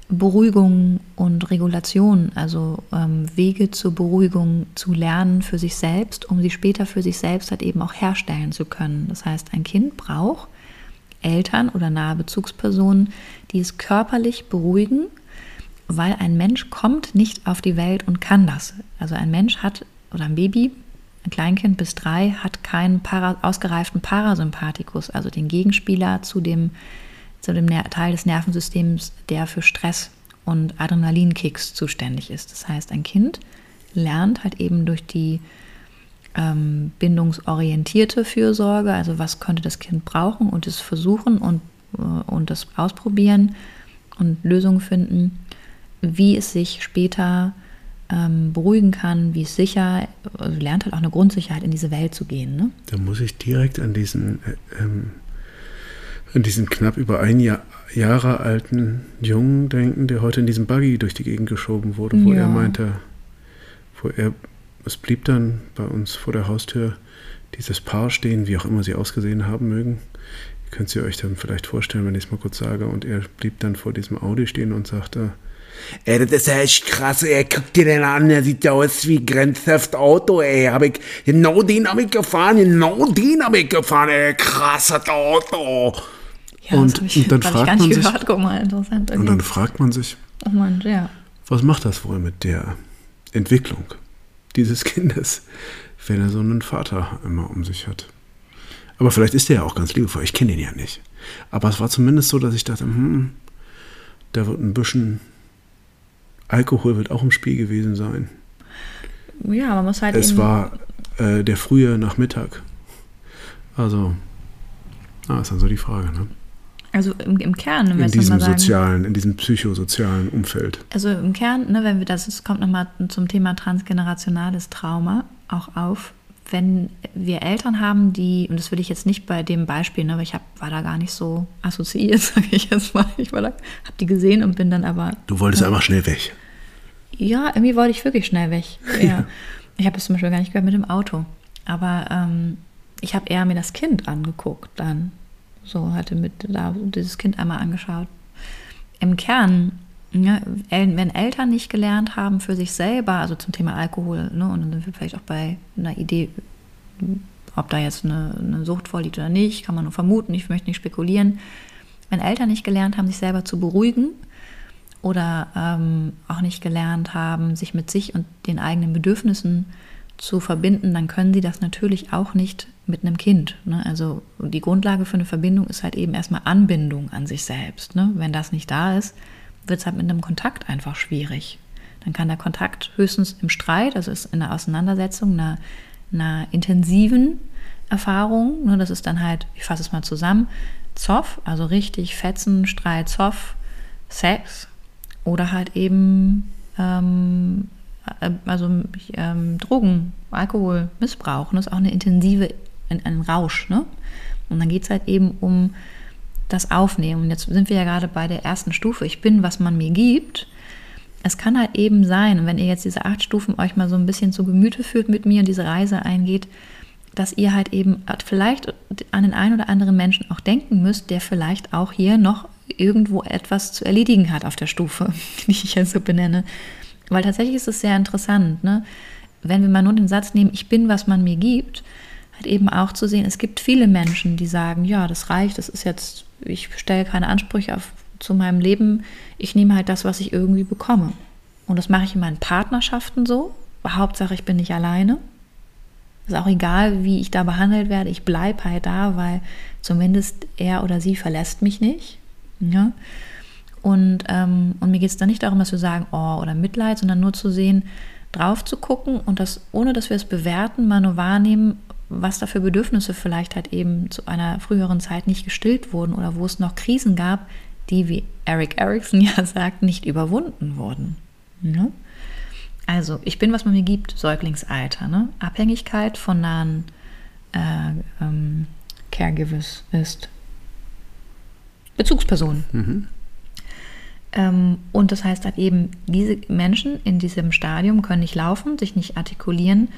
Beruhigung und Regulation, also ähm, Wege zur Beruhigung zu lernen für sich selbst, um sie später für sich selbst halt eben auch herstellen zu können. Das heißt, ein Kind braucht Eltern oder nahe Bezugspersonen, die es körperlich beruhigen, weil ein Mensch kommt nicht auf die Welt und kann das. Also ein Mensch hat, oder ein Baby, ein Kleinkind bis drei, hat keinen para, ausgereiften Parasympathikus, also den Gegenspieler zu dem zu dem Teil des Nervensystems, der für Stress und Adrenalinkicks zuständig ist. Das heißt, ein Kind lernt halt eben durch die ähm, bindungsorientierte Fürsorge, also was könnte das Kind brauchen und es versuchen und, äh, und das ausprobieren und Lösungen finden, wie es sich später ähm, beruhigen kann, wie es sicher, also lernt halt auch eine Grundsicherheit in diese Welt zu gehen. Ne? Da muss ich direkt an diesen äh, ähm an diesen knapp über ein Jahr, Jahre alten Jungen denken, der heute in diesem Buggy durch die Gegend geschoben wurde, wo ja. er meinte, wo er, es blieb dann bei uns vor der Haustür dieses Paar stehen, wie auch immer sie ausgesehen haben mögen. Ihr könnt sie euch dann vielleicht vorstellen, wenn ich es mal kurz sage. Und er blieb dann vor diesem Audi stehen und sagte, Ey, das ist ja echt krass, ey. Guck dir den an, der sieht ja aus wie Grand Theft Auto, ey. Hab ich, genau den hab ich gefahren, genau den hab ich gefahren, ey. Krasses Auto. Ja, und, ich, und dann fragt man sich. Guck mal, interessant. Und dann fragt man sich, oh Mann, ja. was macht das wohl mit der Entwicklung dieses Kindes, wenn er so einen Vater immer um sich hat? Aber vielleicht ist der ja auch ganz liebevoll. Ich kenne ihn ja nicht. Aber es war zumindest so, dass ich dachte, hm, da wird ein bisschen Alkohol wird auch im Spiel gewesen sein. Ja, man muss halt. Es war äh, der frühe Nachmittag. Also, ah, ist dann so die Frage, ne? Also im, im Kern, wenn in diesem sagen, sozialen, in diesem psychosozialen Umfeld. Also im Kern, ne, wenn wir das, es kommt nochmal zum Thema transgenerationales Trauma auch auf. Wenn wir Eltern haben, die, und das will ich jetzt nicht bei dem Beispiel, ne, weil ich hab, war da gar nicht so assoziiert, sage ich jetzt mal. Ich war da, hab die gesehen und bin dann aber. Du wolltest ja, einfach schnell weg. Ja, irgendwie wollte ich wirklich schnell weg. Ja. Ich habe es zum Beispiel gar nicht gehört mit dem Auto. Aber ähm, ich habe eher mir das Kind angeguckt dann so hatte mit da dieses Kind einmal angeschaut. Im Kern, ne, wenn Eltern nicht gelernt haben für sich selber, also zum Thema Alkohol, ne, und dann sind wir vielleicht auch bei einer Idee, ob da jetzt eine, eine Sucht vorliegt oder nicht, kann man nur vermuten, ich möchte nicht spekulieren. Wenn Eltern nicht gelernt haben, sich selber zu beruhigen oder ähm, auch nicht gelernt haben, sich mit sich und den eigenen Bedürfnissen zu verbinden, dann können sie das natürlich auch nicht mit einem Kind. Ne? Also die Grundlage für eine Verbindung ist halt eben erstmal Anbindung an sich selbst. Ne? Wenn das nicht da ist, wird es halt mit einem Kontakt einfach schwierig. Dann kann der Kontakt höchstens im Streit, also ist in der Auseinandersetzung, einer, einer intensiven Erfahrung, ne? das ist dann halt, ich fasse es mal zusammen, Zoff, also richtig Fetzen, Streit, Zoff, Sex oder halt eben ähm, äh, also ähm, Drogen, Alkohol, Missbrauch. das ist auch eine intensive ein, ein Rausch. Ne? Und dann geht es halt eben um das Aufnehmen. Und jetzt sind wir ja gerade bei der ersten Stufe. Ich bin, was man mir gibt. es kann halt eben sein, wenn ihr jetzt diese acht Stufen euch mal so ein bisschen zu Gemüte führt mit mir und diese Reise eingeht, dass ihr halt eben vielleicht an den einen oder anderen Menschen auch denken müsst, der vielleicht auch hier noch irgendwo etwas zu erledigen hat auf der Stufe, die ich jetzt so benenne. Weil tatsächlich ist es sehr interessant, ne? wenn wir mal nur den Satz nehmen, ich bin, was man mir gibt, halt eben auch zu sehen, es gibt viele Menschen, die sagen, ja, das reicht, das ist jetzt, ich stelle keine Ansprüche auf, zu meinem Leben, ich nehme halt das, was ich irgendwie bekomme. Und das mache ich in meinen Partnerschaften so. Hauptsache, ich bin nicht alleine. Ist auch egal, wie ich da behandelt werde, ich bleibe halt da, weil zumindest er oder sie verlässt mich nicht. Ja? Und, ähm, und mir geht es da nicht darum, dass wir sagen, oh, oder Mitleid, sondern nur zu sehen, drauf zu gucken und das, ohne dass wir es bewerten, mal nur wahrnehmen, was da für Bedürfnisse vielleicht halt eben zu einer früheren Zeit nicht gestillt wurden oder wo es noch Krisen gab, die, wie Eric Erickson ja sagt, nicht überwunden wurden. Ja? Also, ich bin, was man mir gibt, Säuglingsalter. Ne? Abhängigkeit von nahen äh, ähm, Caregivers ist Bezugspersonen. Mhm. Ähm, und das heißt halt eben, diese Menschen in diesem Stadium können nicht laufen, sich nicht artikulieren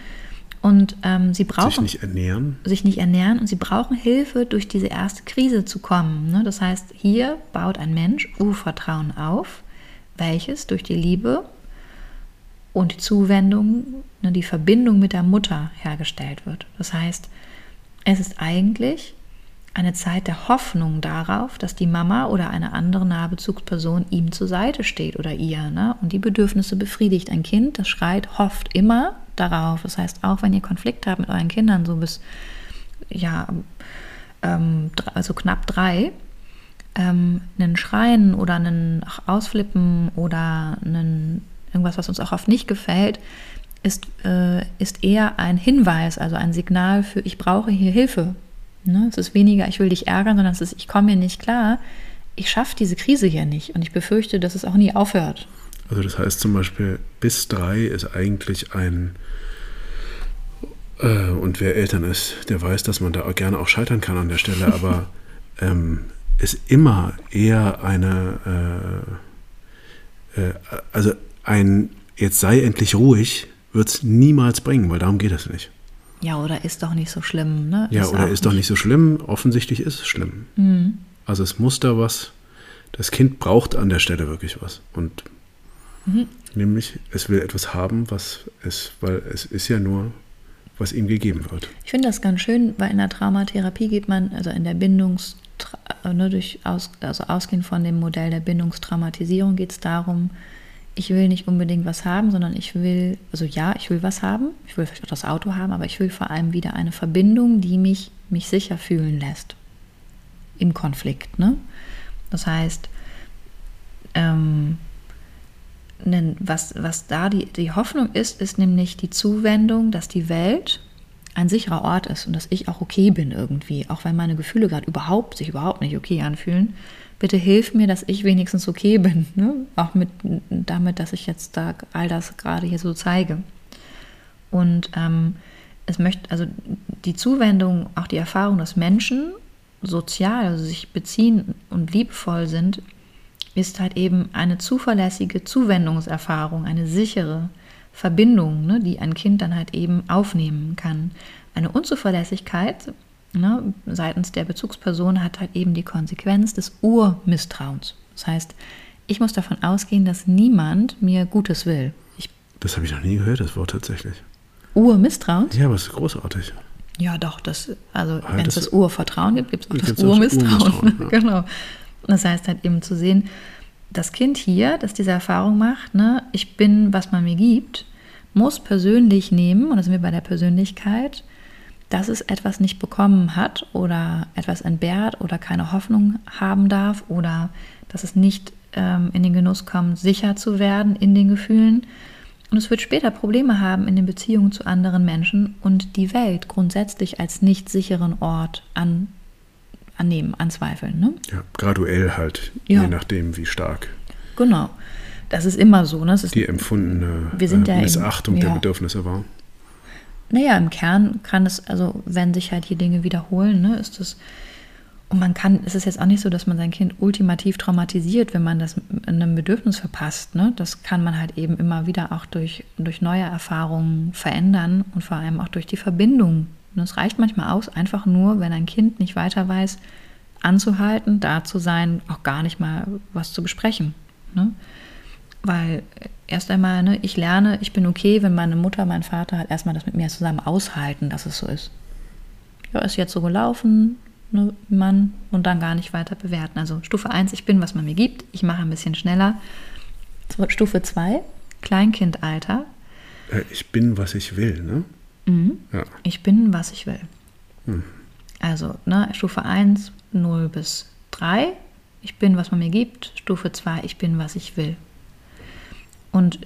und ähm, sie brauchen sich nicht ernähren. Sich nicht ernähren und sie brauchen Hilfe, durch diese erste Krise zu kommen. Ne? Das heißt, hier baut ein Mensch Urvertrauen auf, welches durch die Liebe und die Zuwendung, ne, die Verbindung mit der Mutter hergestellt wird. Das heißt, es ist eigentlich eine Zeit der Hoffnung darauf, dass die Mama oder eine andere nahe Bezugsperson ihm zur Seite steht oder ihr ne? und die Bedürfnisse befriedigt. Ein Kind, das schreit, hofft immer darauf. Das heißt, auch wenn ihr Konflikt habt mit euren Kindern, so bis ja, ähm, also knapp drei, ähm, einen Schreien oder einen Ausflippen oder einen, irgendwas, was uns auch oft nicht gefällt, ist, äh, ist eher ein Hinweis, also ein Signal für, ich brauche hier Hilfe. Ne? Es ist weniger, ich will dich ärgern, sondern es ist, ich komme hier nicht klar. Ich schaffe diese Krise hier nicht und ich befürchte, dass es auch nie aufhört. Also das heißt zum Beispiel, bis drei ist eigentlich ein, äh, und wer Eltern ist, der weiß, dass man da gerne auch scheitern kann an der Stelle, aber ähm, ist immer eher eine, äh, äh, also ein, jetzt sei endlich ruhig, wird es niemals bringen, weil darum geht es nicht. Ja, oder ist doch nicht so schlimm, ne? Ja, ist oder ist doch nicht so schlimm. Offensichtlich ist es schlimm. Mhm. Also es muss da was. Das Kind braucht an der Stelle wirklich was. Und mhm. nämlich, es will etwas haben, was es, weil es ist ja nur, was ihm gegeben wird. Ich finde das ganz schön, weil in der Traumatherapie geht man, also in der Bindungs, ne, durch aus, also ausgehend von dem Modell der Bindungstraumatisierung geht es darum, ich will nicht unbedingt was haben, sondern ich will, also ja, ich will was haben, ich will vielleicht auch das Auto haben, aber ich will vor allem wieder eine Verbindung, die mich, mich sicher fühlen lässt im Konflikt. Ne? Das heißt, ähm, was, was da die, die Hoffnung ist, ist nämlich die Zuwendung, dass die Welt ein sicherer Ort ist und dass ich auch okay bin irgendwie, auch wenn meine Gefühle gerade überhaupt sich überhaupt nicht okay anfühlen, bitte hilf mir, dass ich wenigstens okay bin. Ne? Auch mit, damit, dass ich jetzt da all das gerade hier so zeige. Und ähm, es möchte, also die Zuwendung, auch die Erfahrung, dass Menschen sozial, also sich beziehen und liebevoll sind, ist halt eben eine zuverlässige Zuwendungserfahrung, eine sichere Verbindung, ne, die ein Kind dann halt eben aufnehmen kann. Eine Unzuverlässigkeit ne, seitens der Bezugsperson hat halt eben die Konsequenz des Urmisstrauens. Das heißt, ich muss davon ausgehen, dass niemand mir Gutes will. Ich das habe ich noch nie gehört, das Wort tatsächlich. Urmisstrauens? Ja, aber es ist großartig. Ja, doch, das, also ja, wenn es das Urvertrauen gibt, gibt es auch das Urmisstrauen. Urmisstrauen ja. genau. Das heißt halt eben zu sehen, das Kind hier, das diese Erfahrung macht, ne, ich bin, was man mir gibt, muss persönlich nehmen, und da sind wir bei der Persönlichkeit, dass es etwas nicht bekommen hat oder etwas entbehrt oder keine Hoffnung haben darf oder dass es nicht ähm, in den Genuss kommt, sicher zu werden in den Gefühlen. Und es wird später Probleme haben in den Beziehungen zu anderen Menschen und die Welt grundsätzlich als nicht sicheren Ort an, annehmen, anzweifeln. Ne? Ja, graduell halt, ja. je nachdem, wie stark. Genau. Das ist immer so. Ne? die empfundene wir sind äh, Missachtung ja, der Bedürfnisse war. Naja, im Kern kann es, also wenn sich halt hier Dinge wiederholen, ne, ist es Und man kann, es ist jetzt auch nicht so, dass man sein Kind ultimativ traumatisiert, wenn man das in einem Bedürfnis verpasst. Ne? Das kann man halt eben immer wieder auch durch, durch neue Erfahrungen verändern und vor allem auch durch die Verbindung. Und es reicht manchmal aus, einfach nur, wenn ein Kind nicht weiter weiß, anzuhalten, da zu sein, auch gar nicht mal was zu besprechen. Ne? Weil erst einmal, ne, ich lerne, ich bin okay, wenn meine Mutter, mein Vater halt erstmal das mit mir zusammen aushalten, dass es so ist. Ja, ist jetzt so gelaufen, ne, Mann, und dann gar nicht weiter bewerten. Also Stufe 1, ich bin, was man mir gibt, ich mache ein bisschen schneller. Stufe 2, Kleinkindalter. Äh, ich bin, was ich will, ne? Mhm. Ja. Ich bin, was ich will. Hm. Also, ne, Stufe 1, 0 bis 3, ich bin, was man mir gibt. Stufe 2, ich bin, was ich will. Und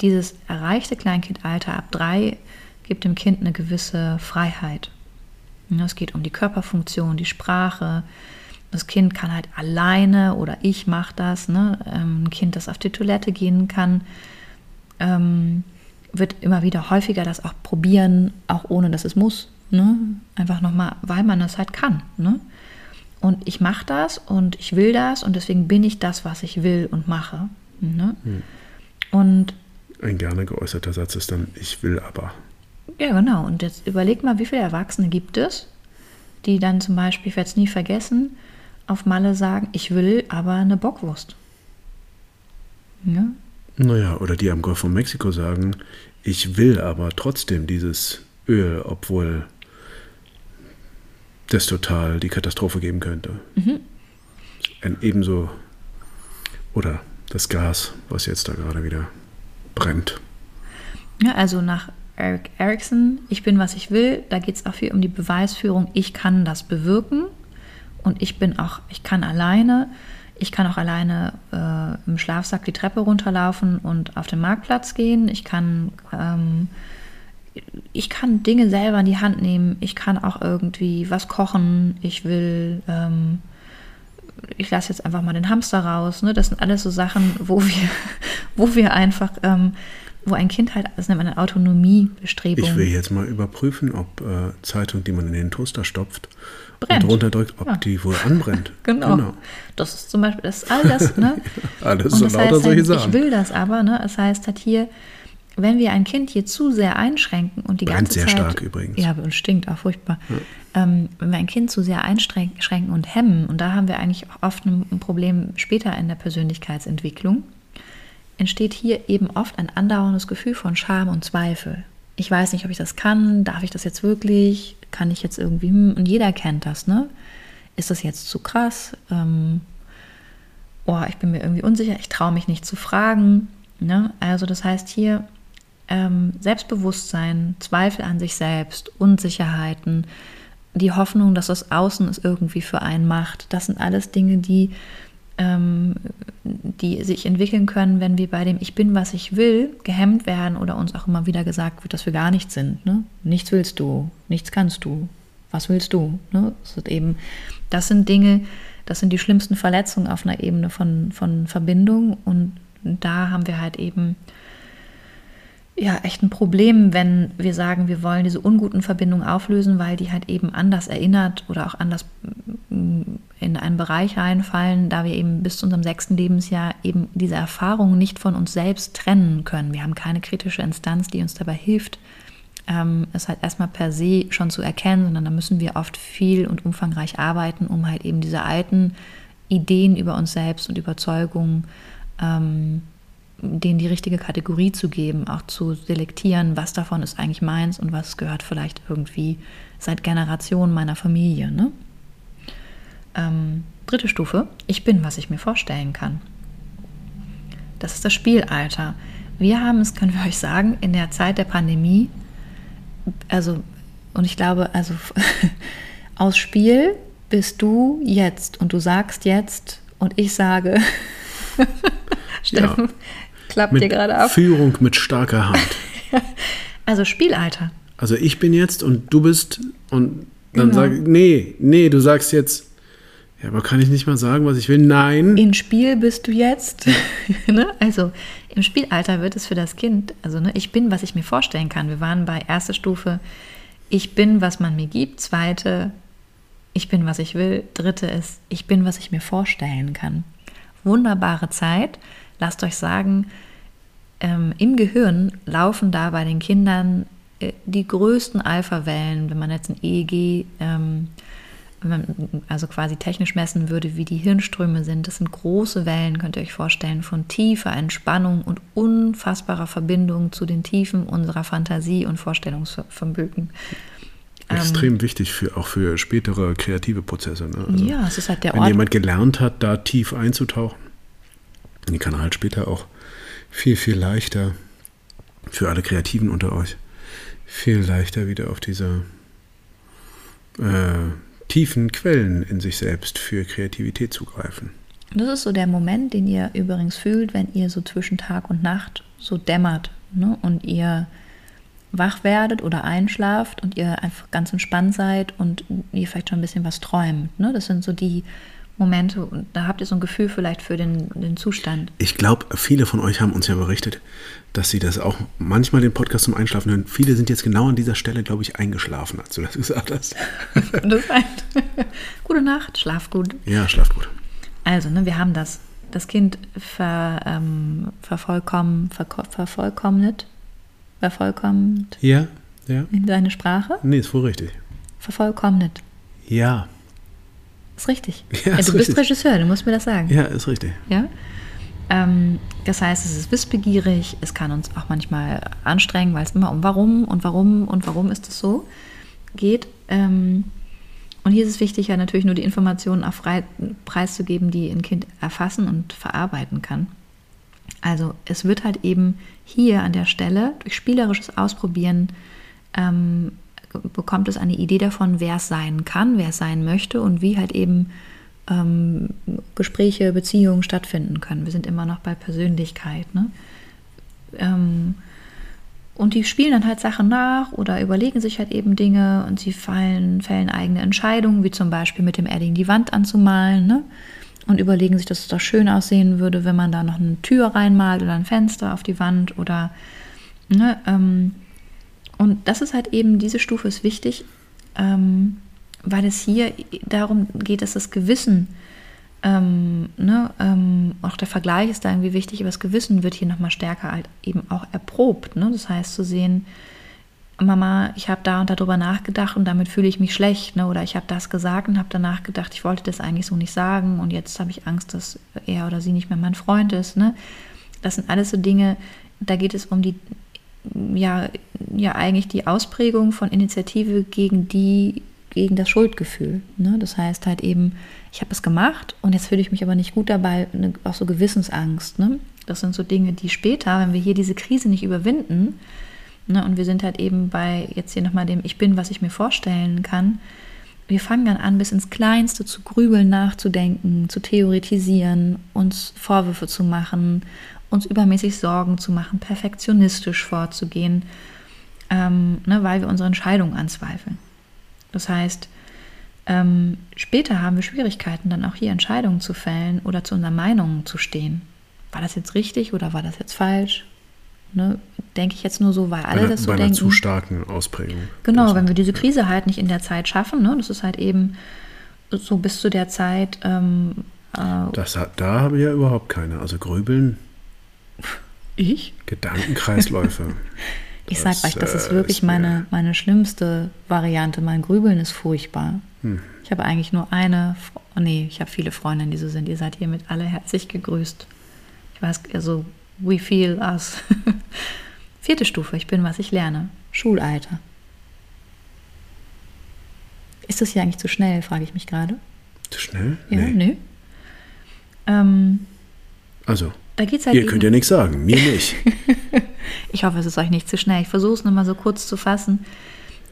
dieses erreichte Kleinkindalter ab 3 gibt dem Kind eine gewisse Freiheit. Es geht um die Körperfunktion, die Sprache. Das Kind kann halt alleine oder ich mache das. Ne? Ähm, ein Kind, das auf die Toilette gehen kann, ähm, wird immer wieder häufiger das auch probieren, auch ohne dass es muss. Ne? Einfach nochmal, weil man das halt kann. Ne? Und ich mache das und ich will das und deswegen bin ich das, was ich will und mache. Ne? Hm. Und ein gerne geäußerter Satz ist dann, ich will aber. Ja, genau. Und jetzt überleg mal, wie viele Erwachsene gibt es, die dann zum Beispiel, ich werde es nie vergessen, auf Malle sagen, ich will aber eine Bockwurst. Ja? Naja, oder die am Golf von Mexiko sagen, ich will aber trotzdem dieses Öl, obwohl das total die Katastrophe geben könnte. Mhm. Ein ebenso, oder das Gas, was jetzt da gerade wieder brennt. Ja, also nach Eric Erickson, ich bin, was ich will, da geht es auch viel um die Beweisführung, ich kann das bewirken und ich bin auch, ich kann alleine, ich kann auch alleine äh, im Schlafsack die Treppe runterlaufen und auf den Marktplatz gehen, ich kann, ähm, ich kann Dinge selber in die Hand nehmen, ich kann auch irgendwie was kochen, ich will, ähm, ich lasse jetzt einfach mal den Hamster raus, ne? das sind alles so Sachen, wo wir, wo wir einfach... Ähm, wo ein Kind halt, das nennt man eine Autonomiebestrebung. Ich will jetzt mal überprüfen, ob äh, Zeitung, die man in den Toaster stopft Brennt. und runterdrückt, ob ja. die wohl anbrennt. genau. genau. Das ist zum Beispiel, das ist all das, ne? Alles so lauter heißt, solche Sachen. Ich will das aber, ne? Das heißt halt hier, wenn wir ein Kind hier zu sehr einschränken und die Brennt ganze sehr Zeit, stark übrigens. Ja, und stinkt auch furchtbar. Ja. Ähm, wenn wir ein Kind zu sehr einschränken und hemmen, und da haben wir eigentlich oft ein Problem später in der Persönlichkeitsentwicklung, entsteht hier eben oft ein andauerndes Gefühl von Scham und Zweifel. Ich weiß nicht, ob ich das kann, darf ich das jetzt wirklich, kann ich jetzt irgendwie, hm, und jeder kennt das, ne? Ist das jetzt zu krass? Ähm, oh, ich bin mir irgendwie unsicher, ich traue mich nicht zu fragen. Ne? Also das heißt hier ähm, Selbstbewusstsein, Zweifel an sich selbst, Unsicherheiten, die Hoffnung, dass das Außen es irgendwie für einen macht. Das sind alles Dinge, die ähm, die sich entwickeln können, wenn wir bei dem Ich bin, was ich will, gehemmt werden oder uns auch immer wieder gesagt wird, dass wir gar nichts sind. Ne? Nichts willst du, nichts kannst du, was willst du? Ne? Das, eben, das sind Dinge, das sind die schlimmsten Verletzungen auf einer Ebene von, von Verbindung und da haben wir halt eben ja echt ein Problem, wenn wir sagen, wir wollen diese unguten Verbindungen auflösen, weil die halt eben anders erinnert oder auch anders mm, in einen Bereich reinfallen, da wir eben bis zu unserem sechsten Lebensjahr eben diese Erfahrungen nicht von uns selbst trennen können. Wir haben keine kritische Instanz, die uns dabei hilft, ähm, es halt erstmal per se schon zu erkennen, sondern da müssen wir oft viel und umfangreich arbeiten, um halt eben diese alten Ideen über uns selbst und Überzeugungen ähm, denen die richtige Kategorie zu geben, auch zu selektieren, was davon ist eigentlich meins und was gehört vielleicht irgendwie seit Generationen meiner Familie. Ne? Ähm, dritte Stufe, ich bin, was ich mir vorstellen kann. Das ist das Spielalter. Wir haben es, können wir euch sagen, in der Zeit der Pandemie, also, und ich glaube, also aus Spiel bist du jetzt und du sagst jetzt und ich sage, Steffen, ja klappt mit dir gerade ab. Führung mit starker Hand. also Spielalter. Also ich bin jetzt und du bist und dann genau. sag ich, nee, nee, du sagst jetzt, ja, aber kann ich nicht mal sagen, was ich will? Nein. Im Spiel bist du jetzt. ne? Also im Spielalter wird es für das Kind, also ne, ich bin, was ich mir vorstellen kann. Wir waren bei erster Stufe, ich bin, was man mir gibt. Zweite, ich bin, was ich will. Dritte ist, ich bin, was ich mir vorstellen kann. Wunderbare Zeit. Lasst euch sagen, ähm, im Gehirn laufen da bei den Kindern äh, die größten Alpha-Wellen, wenn man jetzt ein EEG, ähm, also quasi technisch messen würde, wie die Hirnströme sind. Das sind große Wellen, könnt ihr euch vorstellen, von tiefer Entspannung und unfassbarer Verbindung zu den Tiefen unserer Fantasie und Vorstellungsvermögen. Extrem ähm, wichtig für auch für spätere kreative Prozesse. Ne? Also, ja, es ist halt der wenn Ort. Wenn jemand gelernt hat, da tief einzutauchen, dann kann er halt später auch viel, viel leichter für alle Kreativen unter euch viel leichter wieder auf diese äh, tiefen Quellen in sich selbst für Kreativität zugreifen. Das ist so der Moment, den ihr übrigens fühlt, wenn ihr so zwischen Tag und Nacht so dämmert ne? und ihr wach werdet oder einschlaft und ihr einfach ganz entspannt seid und ihr vielleicht schon ein bisschen was träumt. Ne? Das sind so die Momente, da habt ihr so ein Gefühl vielleicht für den, den Zustand. Ich glaube, viele von euch haben uns ja berichtet, dass sie das auch manchmal den Podcast zum Einschlafen hören. Viele sind jetzt genau an dieser Stelle, glaube ich, eingeschlafen, als du das gesagt hast. das heißt, gute Nacht, schlaf gut. Ja, schlaf gut. Also, ne, wir haben das. Das Kind ver, ähm, vervollkommen, ver, vervollkommnet, vervollkommnet. Ja, ja. In deine Sprache? Nee, ist wohl richtig. Vervollkommnet. Ja. Ist richtig. Ja, ja, du bist richtig. Regisseur, du musst mir das sagen. Ja, ist richtig. Ja. Ähm, das heißt, es ist wissbegierig, es kann uns auch manchmal anstrengen, weil es immer um warum und warum und warum ist es so geht. Ähm, und hier ist es wichtig, ja natürlich nur die Informationen auch frei preiszugeben, die ein Kind erfassen und verarbeiten kann. Also es wird halt eben hier an der Stelle durch spielerisches Ausprobieren ähm, bekommt es eine Idee davon, wer es sein kann, wer es sein möchte und wie halt eben ähm, Gespräche, Beziehungen stattfinden können. Wir sind immer noch bei Persönlichkeit. Ne? Ähm, und die spielen dann halt Sachen nach oder überlegen sich halt eben Dinge und sie fallen, fällen eigene Entscheidungen, wie zum Beispiel mit dem Edding die Wand anzumalen. Ne? Und überlegen sich, dass es doch schön aussehen würde, wenn man da noch eine Tür reinmalt oder ein Fenster auf die Wand oder ne, ähm, und das ist halt eben, diese Stufe ist wichtig, ähm, weil es hier darum geht, dass das Gewissen, ähm, ne, ähm, auch der Vergleich ist da irgendwie wichtig, aber das Gewissen wird hier nochmal stärker halt eben auch erprobt. Ne? Das heißt zu sehen, Mama, ich habe da und darüber nachgedacht und damit fühle ich mich schlecht. Ne? Oder ich habe das gesagt und habe danach gedacht, ich wollte das eigentlich so nicht sagen und jetzt habe ich Angst, dass er oder sie nicht mehr mein Freund ist. Ne? Das sind alles so Dinge, da geht es um die ja, ja eigentlich die Ausprägung von Initiative gegen die, gegen das Schuldgefühl. Ne? Das heißt halt eben, ich habe es gemacht und jetzt fühle ich mich aber nicht gut dabei, ne, auch so Gewissensangst. Ne? Das sind so Dinge, die später, wenn wir hier diese Krise nicht überwinden, ne, und wir sind halt eben bei jetzt hier nochmal dem Ich bin, was ich mir vorstellen kann, wir fangen dann an, bis ins Kleinste zu grübeln, nachzudenken, zu theoretisieren, uns Vorwürfe zu machen uns übermäßig Sorgen zu machen, perfektionistisch vorzugehen, ähm, ne, weil wir unsere Entscheidung anzweifeln. Das heißt, ähm, später haben wir Schwierigkeiten, dann auch hier Entscheidungen zu fällen oder zu unseren Meinungen zu stehen. War das jetzt richtig oder war das jetzt falsch? Ne, denke ich jetzt nur so, weil alle bei, das so bei denken. Einer zu starken Ausprägung. Genau, wenn wir diese Krise halt nicht in der Zeit schaffen, ne, das ist halt eben so bis zu der Zeit. Ähm, äh, das, da habe ich ja überhaupt keine. Also grübeln ich? Gedankenkreisläufe. ich sag euch, das ist wirklich ist meine, meine schlimmste Variante. Mein Grübeln ist furchtbar. Hm. Ich habe eigentlich nur eine, oh nee, ich habe viele Freundinnen, die so sind. Ihr seid hiermit alle herzlich gegrüßt. Ich weiß, also, we feel us. Vierte Stufe, ich bin, was ich lerne. Schulalter. Ist das hier eigentlich zu schnell, frage ich mich gerade. Zu schnell? Ja, nee. nö. Ähm, also, da geht's halt Ihr könnt ja nichts sagen, mir nicht. ich hoffe, es ist euch nicht zu schnell. Ich versuche es nur mal so kurz zu fassen.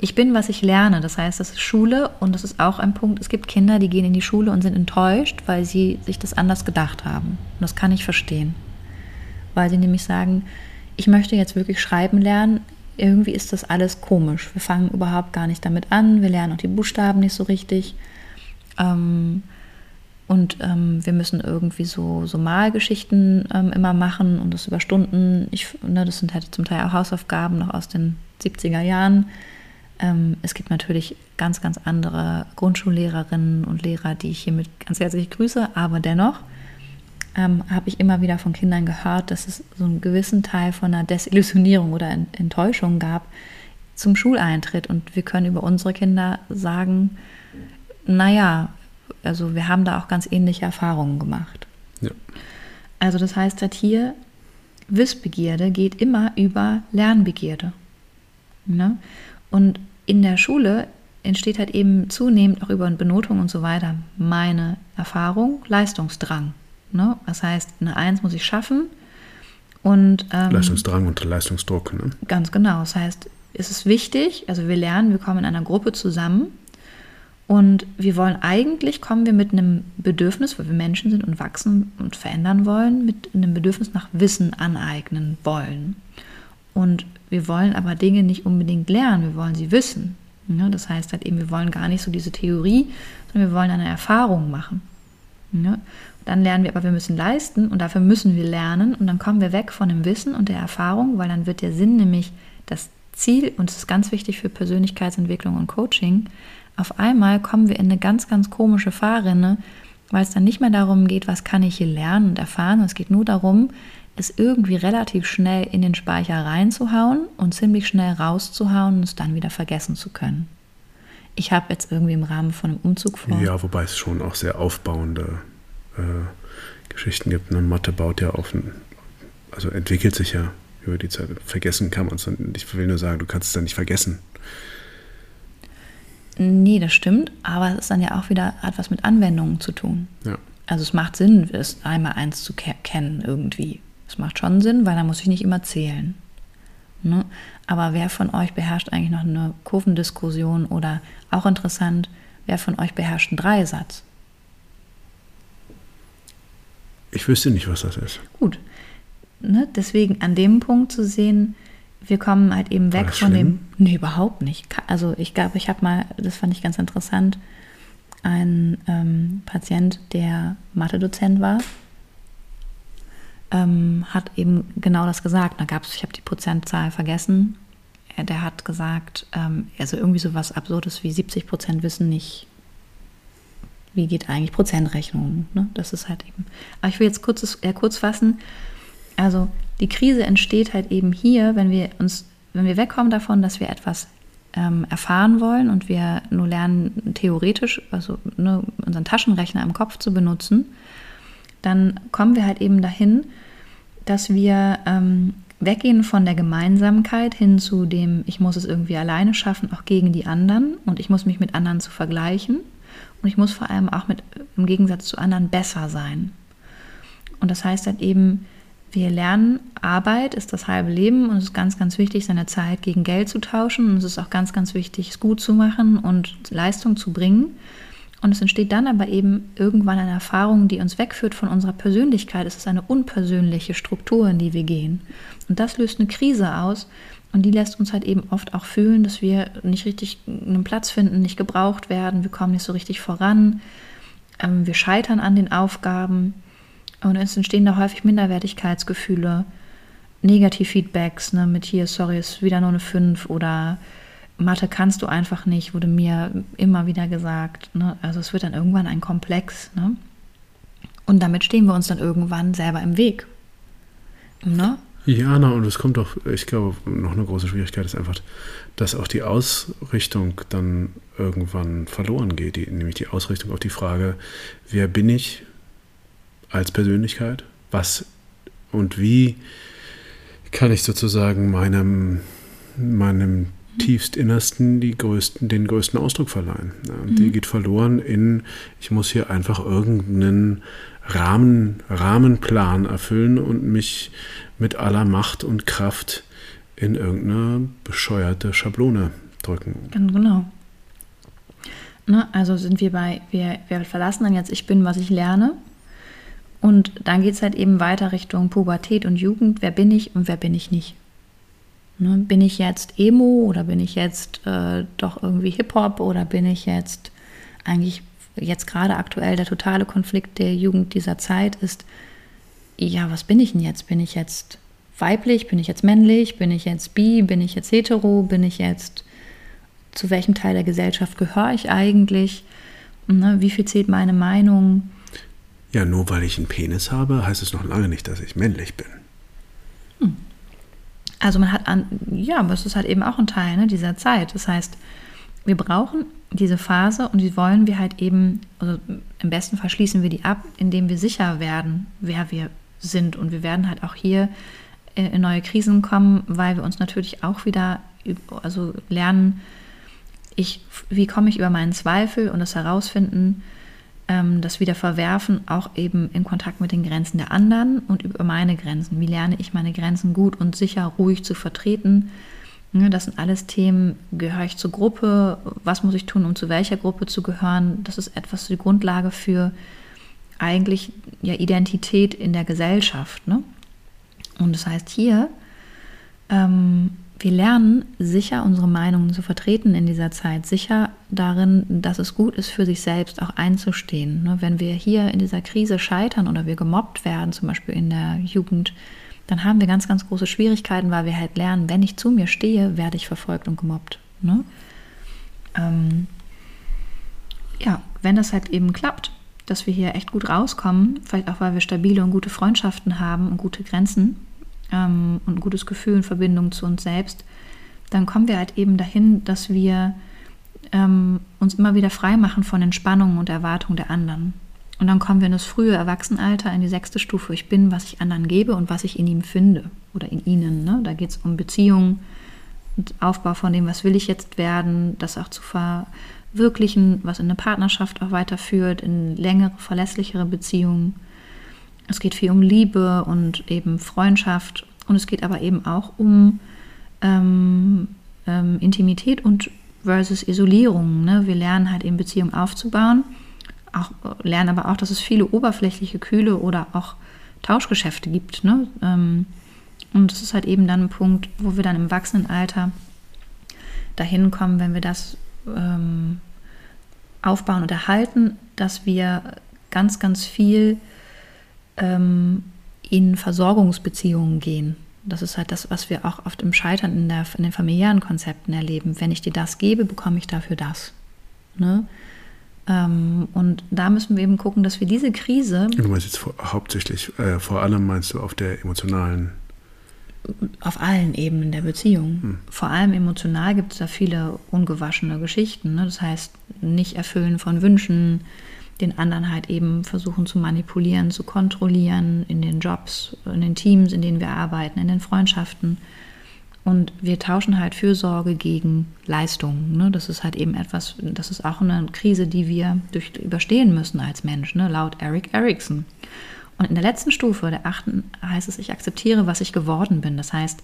Ich bin, was ich lerne. Das heißt, das ist Schule und das ist auch ein Punkt. Es gibt Kinder, die gehen in die Schule und sind enttäuscht, weil sie sich das anders gedacht haben. Und das kann ich verstehen. Weil sie nämlich sagen, ich möchte jetzt wirklich schreiben lernen. Irgendwie ist das alles komisch. Wir fangen überhaupt gar nicht damit an. Wir lernen auch die Buchstaben nicht so richtig. Ähm, und ähm, wir müssen irgendwie so, so Malgeschichten ähm, immer machen und das über Stunden. Ich, ne, das sind halt zum Teil auch Hausaufgaben noch aus den 70er Jahren. Ähm, es gibt natürlich ganz, ganz andere Grundschullehrerinnen und Lehrer, die ich hiermit ganz herzlich grüße, aber dennoch ähm, habe ich immer wieder von Kindern gehört, dass es so einen gewissen Teil von einer Desillusionierung oder Enttäuschung gab zum Schuleintritt. Und wir können über unsere Kinder sagen, naja, also wir haben da auch ganz ähnliche Erfahrungen gemacht. Ja. Also das heißt halt hier, Wissbegierde geht immer über Lernbegierde. Ne? Und in der Schule entsteht halt eben zunehmend auch über Benotung und so weiter meine Erfahrung, Leistungsdrang. Ne? Das heißt, eine Eins muss ich schaffen. Und, ähm, Leistungsdrang und Leistungsdruck. Ne? Ganz genau. Das heißt, es ist wichtig, also wir lernen, wir kommen in einer Gruppe zusammen und wir wollen eigentlich, kommen wir mit einem Bedürfnis, weil wir Menschen sind und wachsen und verändern wollen, mit einem Bedürfnis nach Wissen aneignen wollen. Und wir wollen aber Dinge nicht unbedingt lernen, wir wollen sie wissen. Ja, das heißt halt eben, wir wollen gar nicht so diese Theorie, sondern wir wollen eine Erfahrung machen. Ja, dann lernen wir aber, wir müssen leisten und dafür müssen wir lernen und dann kommen wir weg von dem Wissen und der Erfahrung, weil dann wird der Sinn nämlich das Ziel, und es ist ganz wichtig für Persönlichkeitsentwicklung und Coaching, auf einmal kommen wir in eine ganz, ganz komische Fahrrinne, weil es dann nicht mehr darum geht, was kann ich hier lernen und erfahren, es geht nur darum, es irgendwie relativ schnell in den Speicher reinzuhauen und ziemlich schnell rauszuhauen und es dann wieder vergessen zu können. Ich habe jetzt irgendwie im Rahmen von einem Umzug vor. Ja, wobei es schon auch sehr aufbauende äh, Geschichten gibt. Ne? Mathe baut ja auf, ein, also entwickelt sich ja über die Zeit. Vergessen kann man es. Ich will nur sagen, du kannst es dann nicht vergessen. Nee, das stimmt, aber es ist dann ja auch wieder, hat was mit Anwendungen zu tun. Ja. Also es macht Sinn, es einmal eins zu kennen irgendwie. Es macht schon Sinn, weil dann muss ich nicht immer zählen. Ne? Aber wer von euch beherrscht eigentlich noch eine Kurvendiskussion oder auch interessant, wer von euch beherrscht einen Dreisatz? Ich wüsste nicht, was das ist. Gut. Ne? Deswegen an dem Punkt zu sehen, wir kommen halt eben weg von schlimm? dem. Nee, überhaupt nicht. Also ich glaube, ich habe mal, das fand ich ganz interessant, einen ähm, Patient, der Mathe-Dozent war, ähm, hat eben genau das gesagt. Da gab es, ich habe die Prozentzahl vergessen. Der hat gesagt, ähm, also irgendwie so was Absurdes wie 70 Prozent wissen nicht, wie geht eigentlich Prozentrechnung. Ne? Das ist halt eben. Aber ich will jetzt kurz, eher kurz fassen. Also die Krise entsteht halt eben hier, wenn wir uns, wenn wir wegkommen davon, dass wir etwas ähm, erfahren wollen und wir nur lernen, theoretisch, also ne, unseren Taschenrechner im Kopf zu benutzen, dann kommen wir halt eben dahin, dass wir ähm, weggehen von der Gemeinsamkeit hin zu dem, ich muss es irgendwie alleine schaffen, auch gegen die anderen und ich muss mich mit anderen zu vergleichen und ich muss vor allem auch mit, im Gegensatz zu anderen besser sein. Und das heißt halt eben, wir lernen, Arbeit ist das halbe Leben und es ist ganz, ganz wichtig, seine Zeit gegen Geld zu tauschen. Und es ist auch ganz, ganz wichtig, es gut zu machen und Leistung zu bringen. Und es entsteht dann aber eben irgendwann eine Erfahrung, die uns wegführt von unserer Persönlichkeit. Es ist eine unpersönliche Struktur, in die wir gehen. Und das löst eine Krise aus. Und die lässt uns halt eben oft auch fühlen, dass wir nicht richtig einen Platz finden, nicht gebraucht werden, wir kommen nicht so richtig voran, ähm, wir scheitern an den Aufgaben und es entstehen da häufig Minderwertigkeitsgefühle, Negativfeedbacks, ne, mit hier, sorry, ist wieder nur eine 5 oder Mathe kannst du einfach nicht, wurde mir immer wieder gesagt. Ne? Also es wird dann irgendwann ein Komplex. Ne? Und damit stehen wir uns dann irgendwann selber im Weg. Ne? Ja, na, und es kommt auch, ich glaube, noch eine große Schwierigkeit ist einfach, dass auch die Ausrichtung dann irgendwann verloren geht, die, nämlich die Ausrichtung auf die Frage, wer bin ich als Persönlichkeit, was und wie kann ich sozusagen meinem, meinem tiefst Innersten die größten, den größten Ausdruck verleihen. Mhm. Die geht verloren in, ich muss hier einfach irgendeinen Rahmen, Rahmenplan erfüllen und mich mit aller Macht und Kraft in irgendeine bescheuerte Schablone drücken. Ganz genau. Ne, also sind wir bei, wir, wir verlassen dann jetzt, ich bin, was ich lerne. Und dann geht es halt eben weiter Richtung Pubertät und Jugend. Wer bin ich und wer bin ich nicht? Ne, bin ich jetzt Emo oder bin ich jetzt äh, doch irgendwie Hip-Hop oder bin ich jetzt eigentlich jetzt gerade aktuell der totale Konflikt der Jugend dieser Zeit ist, ja, was bin ich denn jetzt? Bin ich jetzt weiblich? Bin ich jetzt männlich? Bin ich jetzt bi? Bin ich jetzt hetero? Bin ich jetzt zu welchem Teil der Gesellschaft gehöre ich eigentlich, ne, wie viel zählt meine Meinung. Ja, nur weil ich einen Penis habe, heißt es noch lange nicht, dass ich männlich bin. Hm. Also man hat an, ja, aber es ist halt eben auch ein Teil ne, dieser Zeit. Das heißt, wir brauchen diese Phase und die wollen wir halt eben, also im besten Fall schließen wir die ab, indem wir sicher werden, wer wir sind. Und wir werden halt auch hier in neue Krisen kommen, weil wir uns natürlich auch wieder also lernen, ich, wie komme ich über meinen Zweifel und das Herausfinden, ähm, das wieder verwerfen, auch eben in Kontakt mit den Grenzen der anderen und über meine Grenzen. Wie lerne ich meine Grenzen gut und sicher, ruhig zu vertreten? Ne, das sind alles Themen, gehöre ich zur Gruppe, was muss ich tun, um zu welcher Gruppe zu gehören? Das ist etwas die Grundlage für eigentlich ja Identität in der Gesellschaft. Ne? Und das heißt hier, ähm, wir lernen sicher unsere Meinungen zu vertreten in dieser Zeit, sicher darin, dass es gut ist, für sich selbst auch einzustehen. Ne? Wenn wir hier in dieser Krise scheitern oder wir gemobbt werden, zum Beispiel in der Jugend, dann haben wir ganz, ganz große Schwierigkeiten, weil wir halt lernen, wenn ich zu mir stehe, werde ich verfolgt und gemobbt. Ne? Ähm, ja, wenn das halt eben klappt, dass wir hier echt gut rauskommen, vielleicht auch, weil wir stabile und gute Freundschaften haben und gute Grenzen ähm, und ein gutes Gefühl in Verbindung zu uns selbst, dann kommen wir halt eben dahin, dass wir ähm, uns immer wieder frei machen von Entspannungen und Erwartungen der anderen. Und dann kommen wir in das frühe Erwachsenenalter, in die sechste Stufe. Ich bin, was ich anderen gebe und was ich in ihm finde oder in ihnen. Ne? Da geht es um Beziehungen Aufbau von dem, was will ich jetzt werden, das auch zu verwirklichen, was in eine Partnerschaft auch weiterführt, in längere, verlässlichere Beziehungen. Es geht viel um Liebe und eben Freundschaft. Und es geht aber eben auch um ähm, ähm, Intimität und versus Isolierung. Ne? Wir lernen halt eben Beziehungen aufzubauen auch, lernen aber auch, dass es viele oberflächliche Kühle oder auch Tauschgeschäfte gibt. Ne? Ähm, und das ist halt eben dann ein Punkt, wo wir dann im Erwachsenenalter dahin kommen, wenn wir das ähm, aufbauen und erhalten, dass wir ganz, ganz viel ähm, in Versorgungsbeziehungen gehen. Das ist halt das, was wir auch oft im Scheitern in, der, in den familiären Konzepten erleben. Wenn ich dir das gebe, bekomme ich dafür das. Ne? Ähm, und da müssen wir eben gucken, dass wir diese Krise. Du meinst jetzt vor, hauptsächlich, äh, vor allem meinst du auf der emotionalen. Auf allen Ebenen der Beziehung. Hm. Vor allem emotional gibt es da viele ungewaschene Geschichten. Ne? Das heißt, nicht erfüllen von Wünschen, den anderen halt eben versuchen zu manipulieren, zu kontrollieren in den Jobs, in den Teams, in denen wir arbeiten, in den Freundschaften. Und wir tauschen halt Fürsorge gegen Leistung. Ne? Das ist halt eben etwas, das ist auch eine Krise, die wir durch, überstehen müssen als Mensch, ne? laut Eric Erickson. Und in der letzten Stufe, der achten, heißt es, ich akzeptiere, was ich geworden bin. Das heißt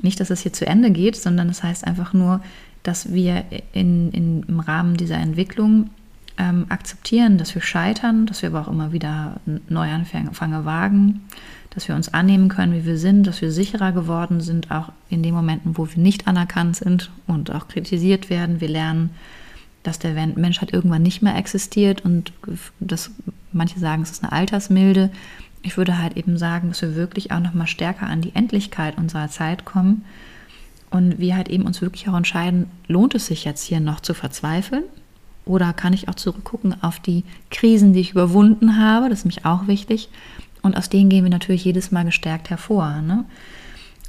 nicht, dass es hier zu Ende geht, sondern das heißt einfach nur, dass wir in, in, im Rahmen dieser Entwicklung ähm, akzeptieren, dass wir scheitern, dass wir aber auch immer wieder Neuanfänge wagen, dass wir uns annehmen können, wie wir sind, dass wir sicherer geworden sind, auch in den Momenten, wo wir nicht anerkannt sind und auch kritisiert werden. Wir lernen, dass der Mensch halt irgendwann nicht mehr existiert und das, manche sagen, es ist eine Altersmilde. Ich würde halt eben sagen, dass wir wirklich auch noch mal stärker an die Endlichkeit unserer Zeit kommen und wir halt eben uns wirklich auch entscheiden, lohnt es sich jetzt hier noch zu verzweifeln oder kann ich auch zurückgucken auf die Krisen, die ich überwunden habe, das ist mich auch wichtig und aus denen gehen wir natürlich jedes Mal gestärkt hervor. Ne?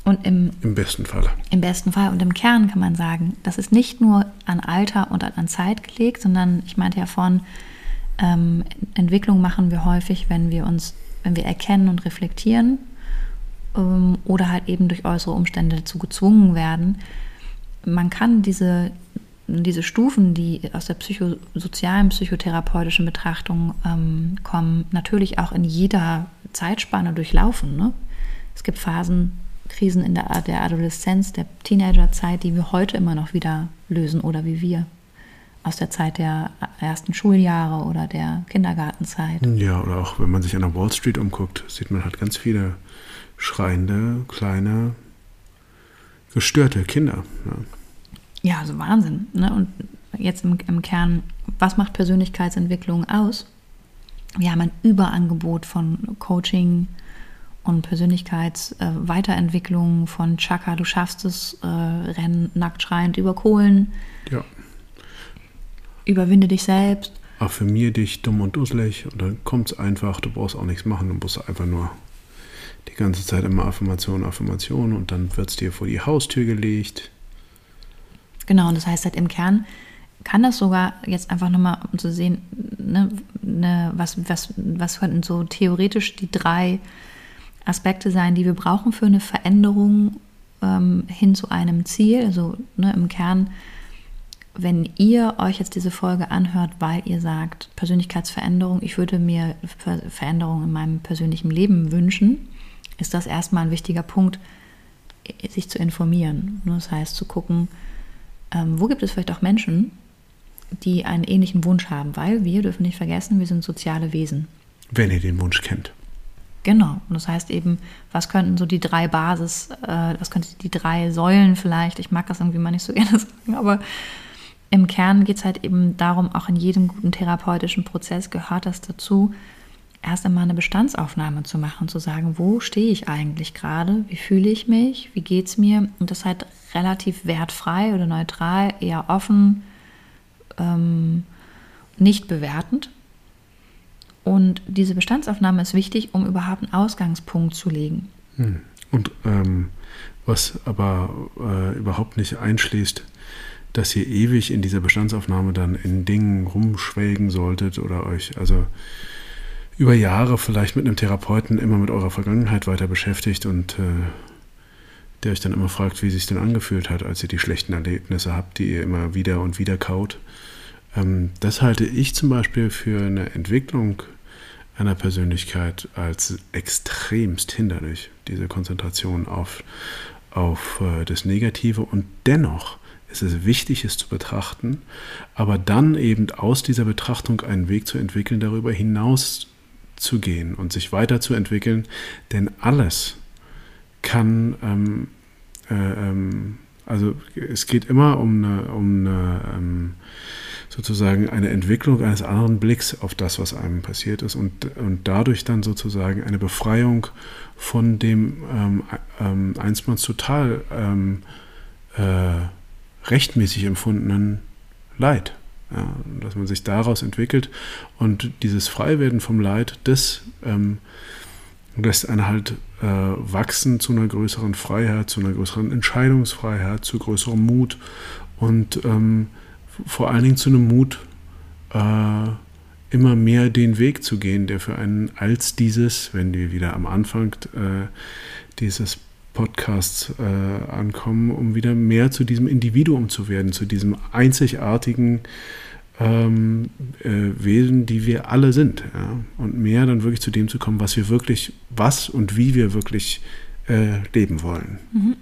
Und im, Im besten Fall. Im besten Fall. Und im Kern kann man sagen, das ist nicht nur an Alter und an Zeit gelegt, sondern ich meinte ja vorhin, ähm, Entwicklung machen wir häufig, wenn wir uns, wenn wir erkennen und reflektieren ähm, oder halt eben durch äußere Umstände dazu gezwungen werden. Man kann diese, diese Stufen, die aus der psychosozialen, psychotherapeutischen Betrachtung ähm, kommen, natürlich auch in jeder Zeitspanne durchlaufen. Ne? Es gibt Phasen, Krisen in der, der Adoleszenz, der Teenagerzeit, die wir heute immer noch wieder lösen oder wie wir aus der Zeit der ersten Schuljahre oder der Kindergartenzeit. Ja, oder auch wenn man sich an der Wall Street umguckt, sieht man halt ganz viele schreiende, kleine, gestörte Kinder. Ja, ja also Wahnsinn. Ne? Und jetzt im, im Kern, was macht Persönlichkeitsentwicklung aus? Wir haben ein Überangebot von Coaching und Persönlichkeitsweiterentwicklung äh, von Chaka, du schaffst es, äh, renn nackt schreiend über Kohlen. Ja. Überwinde dich selbst. Affirmier dich dumm und dusselig und dann kommt es einfach, du brauchst auch nichts machen, du musst einfach nur die ganze Zeit immer Affirmation, Affirmation und dann wird es dir vor die Haustür gelegt. Genau, und das heißt halt im Kern kann das sogar jetzt einfach nochmal, um zu sehen, ne, ne, was, was, was könnten so theoretisch die drei Aspekte sein, die wir brauchen für eine Veränderung ähm, hin zu einem Ziel. Also ne, im Kern, wenn ihr euch jetzt diese Folge anhört, weil ihr sagt, Persönlichkeitsveränderung, ich würde mir Ver Veränderung in meinem persönlichen Leben wünschen, ist das erstmal ein wichtiger Punkt, sich zu informieren. Das heißt, zu gucken, ähm, wo gibt es vielleicht auch Menschen, die einen ähnlichen Wunsch haben, weil wir dürfen nicht vergessen, wir sind soziale Wesen. Wenn ihr den Wunsch kennt. Genau. Und das heißt eben, was könnten so die drei Basis, äh, was könnten die drei Säulen vielleicht, ich mag das irgendwie mal nicht so gerne sagen, aber im Kern geht es halt eben darum, auch in jedem guten therapeutischen Prozess gehört das dazu, erst einmal eine Bestandsaufnahme zu machen, zu sagen, wo stehe ich eigentlich gerade, wie fühle ich mich, wie geht es mir und das halt relativ wertfrei oder neutral, eher offen, ähm, nicht bewertend. Und diese Bestandsaufnahme ist wichtig, um überhaupt einen Ausgangspunkt zu legen. Hm. Und ähm, was aber äh, überhaupt nicht einschließt, dass ihr ewig in dieser Bestandsaufnahme dann in Dingen rumschwelgen solltet oder euch also über Jahre vielleicht mit einem Therapeuten immer mit eurer Vergangenheit weiter beschäftigt und äh, der euch dann immer fragt, wie sich denn angefühlt hat, als ihr die schlechten Erlebnisse habt, die ihr immer wieder und wieder kaut. Ähm, das halte ich zum Beispiel für eine Entwicklung einer Persönlichkeit als extremst hinderlich, diese Konzentration auf, auf äh, das Negative. Und dennoch ist es wichtig, es zu betrachten, aber dann eben aus dieser Betrachtung einen Weg zu entwickeln, darüber hinaus zu gehen und sich weiterzuentwickeln, denn alles kann, ähm, äh, ähm, also es geht immer um eine, um eine ähm, sozusagen eine Entwicklung eines anderen Blicks auf das, was einem passiert ist und, und dadurch dann sozusagen eine Befreiung von dem ähm, ähm, einstmals total ähm, äh, rechtmäßig empfundenen Leid. Ja, dass man sich daraus entwickelt und dieses Freiwerden vom Leid, das ähm, lässt einen halt äh, wachsen zu einer größeren Freiheit, zu einer größeren Entscheidungsfreiheit, zu größerem Mut und ähm, vor allen Dingen zu einem Mut, äh, immer mehr den Weg zu gehen, der für einen als dieses, wenn wir wieder am Anfang äh, dieses Podcasts äh, ankommen, um wieder mehr zu diesem Individuum zu werden, zu diesem einzigartigen ähm, äh, Wesen, die wir alle sind. Ja? Und mehr dann wirklich zu dem zu kommen, was wir wirklich, was und wie wir wirklich äh, leben wollen. Mhm.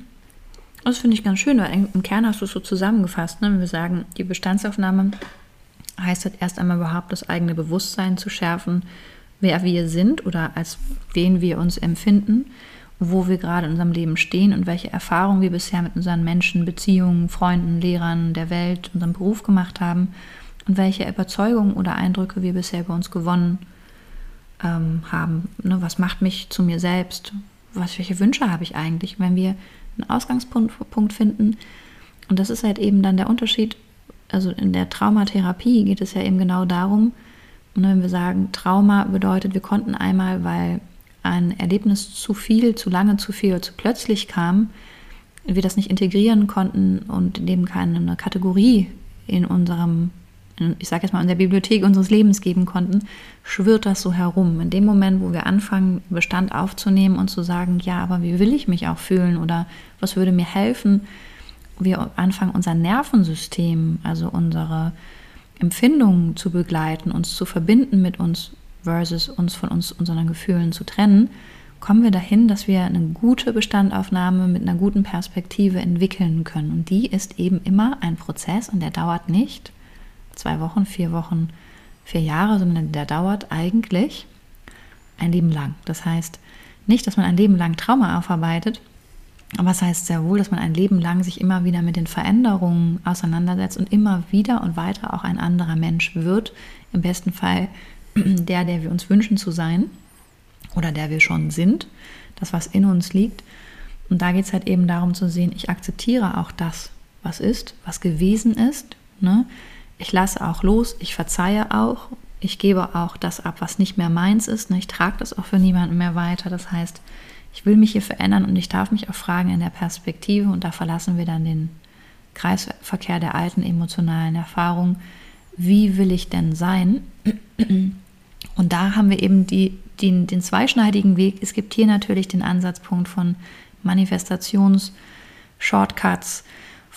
Das finde ich ganz schön, weil im Kern hast du es so zusammengefasst, ne? wenn wir sagen, die Bestandsaufnahme heißt halt erst einmal überhaupt das eigene Bewusstsein zu schärfen, wer wir sind oder als wen wir uns empfinden, wo wir gerade in unserem Leben stehen und welche Erfahrungen wir bisher mit unseren Menschen, Beziehungen, Freunden, Lehrern, der Welt, unserem Beruf gemacht haben und welche Überzeugungen oder Eindrücke wir bisher über uns gewonnen ähm, haben. Ne? Was macht mich zu mir selbst? Was, welche Wünsche habe ich eigentlich? Wenn wir einen Ausgangspunkt finden, und das ist halt eben dann der Unterschied, also in der Traumatherapie geht es ja eben genau darum, ne, wenn wir sagen, Trauma bedeutet, wir konnten einmal, weil ein Erlebnis zu viel, zu lange, zu viel, zu plötzlich kam, wir das nicht integrieren konnten und dem keine Kategorie in unserem ich sage jetzt mal, in der Bibliothek unseres Lebens geben konnten, schwirrt das so herum. In dem Moment, wo wir anfangen, Bestand aufzunehmen und zu sagen, ja, aber wie will ich mich auch fühlen oder was würde mir helfen, wir anfangen, unser Nervensystem, also unsere Empfindungen zu begleiten, uns zu verbinden mit uns versus uns von uns, unseren Gefühlen zu trennen, kommen wir dahin, dass wir eine gute Bestandaufnahme mit einer guten Perspektive entwickeln können. Und die ist eben immer ein Prozess und der dauert nicht zwei Wochen, vier Wochen, vier Jahre, sondern der dauert eigentlich ein Leben lang. Das heißt nicht, dass man ein Leben lang Trauma aufarbeitet, aber es heißt sehr wohl, dass man ein Leben lang sich immer wieder mit den Veränderungen auseinandersetzt und immer wieder und weiter auch ein anderer Mensch wird. Im besten Fall der, der wir uns wünschen zu sein. oder der wir schon sind, das, was in uns liegt. Und da geht es halt eben darum zu sehen, ich akzeptiere auch das, was ist, was gewesen ist. Ne? Ich lasse auch los, ich verzeihe auch, ich gebe auch das ab, was nicht mehr meins ist. Ne? Ich trage das auch für niemanden mehr weiter. Das heißt, ich will mich hier verändern und ich darf mich auch fragen in der Perspektive und da verlassen wir dann den Kreisverkehr der alten emotionalen Erfahrung. Wie will ich denn sein? Und da haben wir eben die, die, den zweischneidigen Weg. Es gibt hier natürlich den Ansatzpunkt von Manifestations-Shortcuts,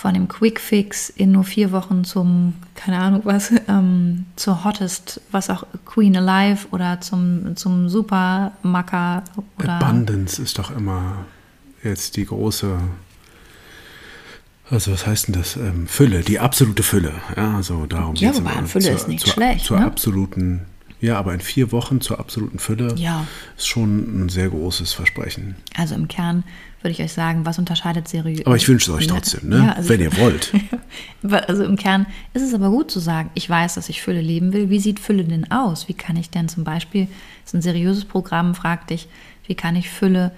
von dem Quick Fix in nur vier Wochen zum, keine Ahnung was, ähm, zur Hottest, was auch Queen Alive oder zum, zum Super Macker oder. Abundance ist doch immer jetzt die große. Also was heißt denn das? Ähm, Fülle, die absolute Fülle. Ja, also darum ja, wobei Fülle zur, ist nicht zur, schlecht. Zur ne? absoluten ja, aber in vier Wochen zur absoluten Fülle ja. ist schon ein sehr großes Versprechen. Also im Kern würde ich euch sagen, was unterscheidet seriös. Aber ich wünsche es euch trotzdem, ne? Ja, also wenn ihr wollt. also im Kern ist es aber gut zu sagen, ich weiß, dass ich Fülle leben will. Wie sieht Fülle denn aus? Wie kann ich denn zum Beispiel, das ist ein seriöses Programm, frag dich, wie kann ich Fülle,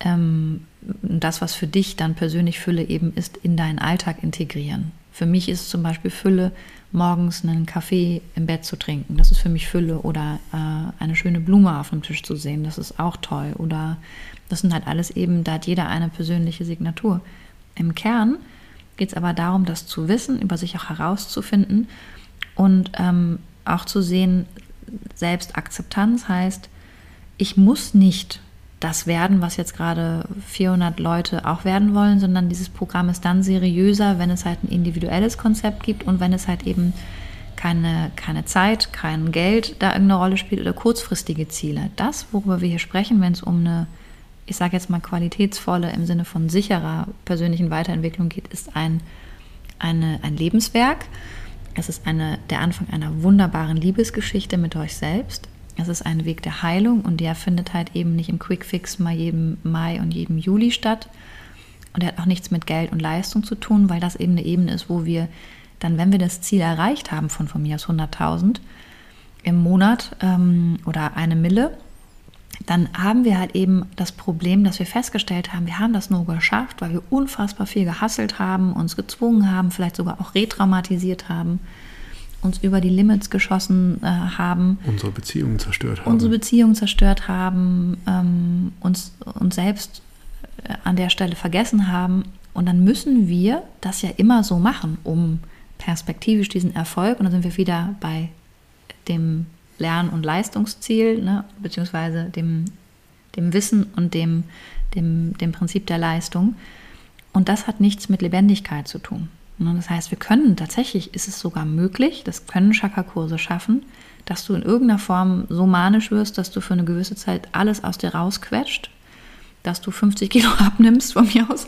ähm, das, was für dich dann persönlich Fülle eben ist, in deinen Alltag integrieren? Für mich ist zum Beispiel Fülle, morgens einen Kaffee im Bett zu trinken. Das ist für mich Fülle. Oder äh, eine schöne Blume auf dem Tisch zu sehen. Das ist auch toll. Oder das sind halt alles eben, da hat jeder eine persönliche Signatur. Im Kern geht es aber darum, das zu wissen, über sich auch herauszufinden und ähm, auch zu sehen, Selbstakzeptanz heißt, ich muss nicht das werden, was jetzt gerade 400 Leute auch werden wollen, sondern dieses Programm ist dann seriöser, wenn es halt ein individuelles Konzept gibt und wenn es halt eben keine, keine Zeit, kein Geld da irgendeine Rolle spielt oder kurzfristige Ziele. Das, worüber wir hier sprechen, wenn es um eine, ich sage jetzt mal qualitätsvolle im Sinne von sicherer persönlichen Weiterentwicklung geht, ist ein, eine, ein Lebenswerk. Es ist eine, der Anfang einer wunderbaren Liebesgeschichte mit euch selbst. Es ist ein Weg der Heilung und der findet halt eben nicht im Quickfix mal jedem Mai und jedem Juli statt. Und er hat auch nichts mit Geld und Leistung zu tun, weil das eben eine Ebene ist, wo wir dann, wenn wir das Ziel erreicht haben von von mir aus 100.000 im Monat ähm, oder eine Mille, dann haben wir halt eben das Problem, dass wir festgestellt haben, wir haben das nur geschafft, weil wir unfassbar viel gehasselt haben, uns gezwungen haben, vielleicht sogar auch retraumatisiert haben uns über die Limits geschossen äh, haben. Unsere Beziehungen zerstört haben. Unsere Beziehungen zerstört haben, ähm, uns, uns selbst äh, an der Stelle vergessen haben. Und dann müssen wir das ja immer so machen, um perspektivisch diesen Erfolg, und dann sind wir wieder bei dem Lern- und Leistungsziel, ne, beziehungsweise dem, dem Wissen und dem, dem, dem Prinzip der Leistung. Und das hat nichts mit Lebendigkeit zu tun. Ne, das heißt, wir können tatsächlich, ist es sogar möglich, das können Chakra-Kurse schaffen, dass du in irgendeiner Form so manisch wirst, dass du für eine gewisse Zeit alles aus dir rausquetscht, dass du 50 Kilo abnimmst von mir aus.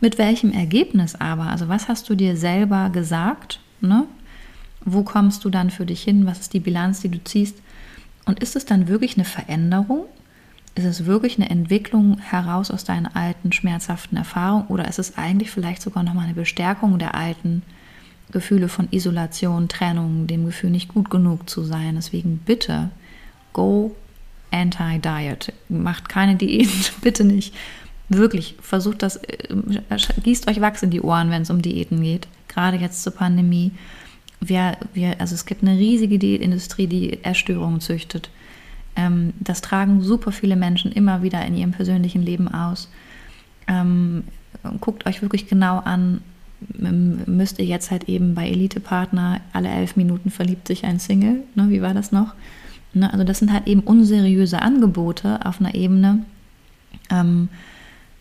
Mit welchem Ergebnis aber? Also was hast du dir selber gesagt? Ne? Wo kommst du dann für dich hin? Was ist die Bilanz, die du ziehst? Und ist es dann wirklich eine Veränderung ist es wirklich eine Entwicklung heraus aus deinen alten schmerzhaften Erfahrungen oder ist es eigentlich vielleicht sogar nochmal eine Bestärkung der alten Gefühle von Isolation, Trennung, dem Gefühl nicht gut genug zu sein? Deswegen bitte, go anti-diet. Macht keine Diäten, bitte nicht. Wirklich, versucht das, äh, gießt euch Wachs in die Ohren, wenn es um Diäten geht. Gerade jetzt zur Pandemie. Wir, wir, also es gibt eine riesige Diätindustrie, die Erstörungen züchtet. Ähm, das tragen super viele Menschen immer wieder in ihrem persönlichen Leben aus. Ähm, guckt euch wirklich genau an, müsst ihr jetzt halt eben bei Elite-Partner alle elf Minuten verliebt sich ein Single. Ne, wie war das noch? Ne, also das sind halt eben unseriöse Angebote auf einer Ebene. Ähm,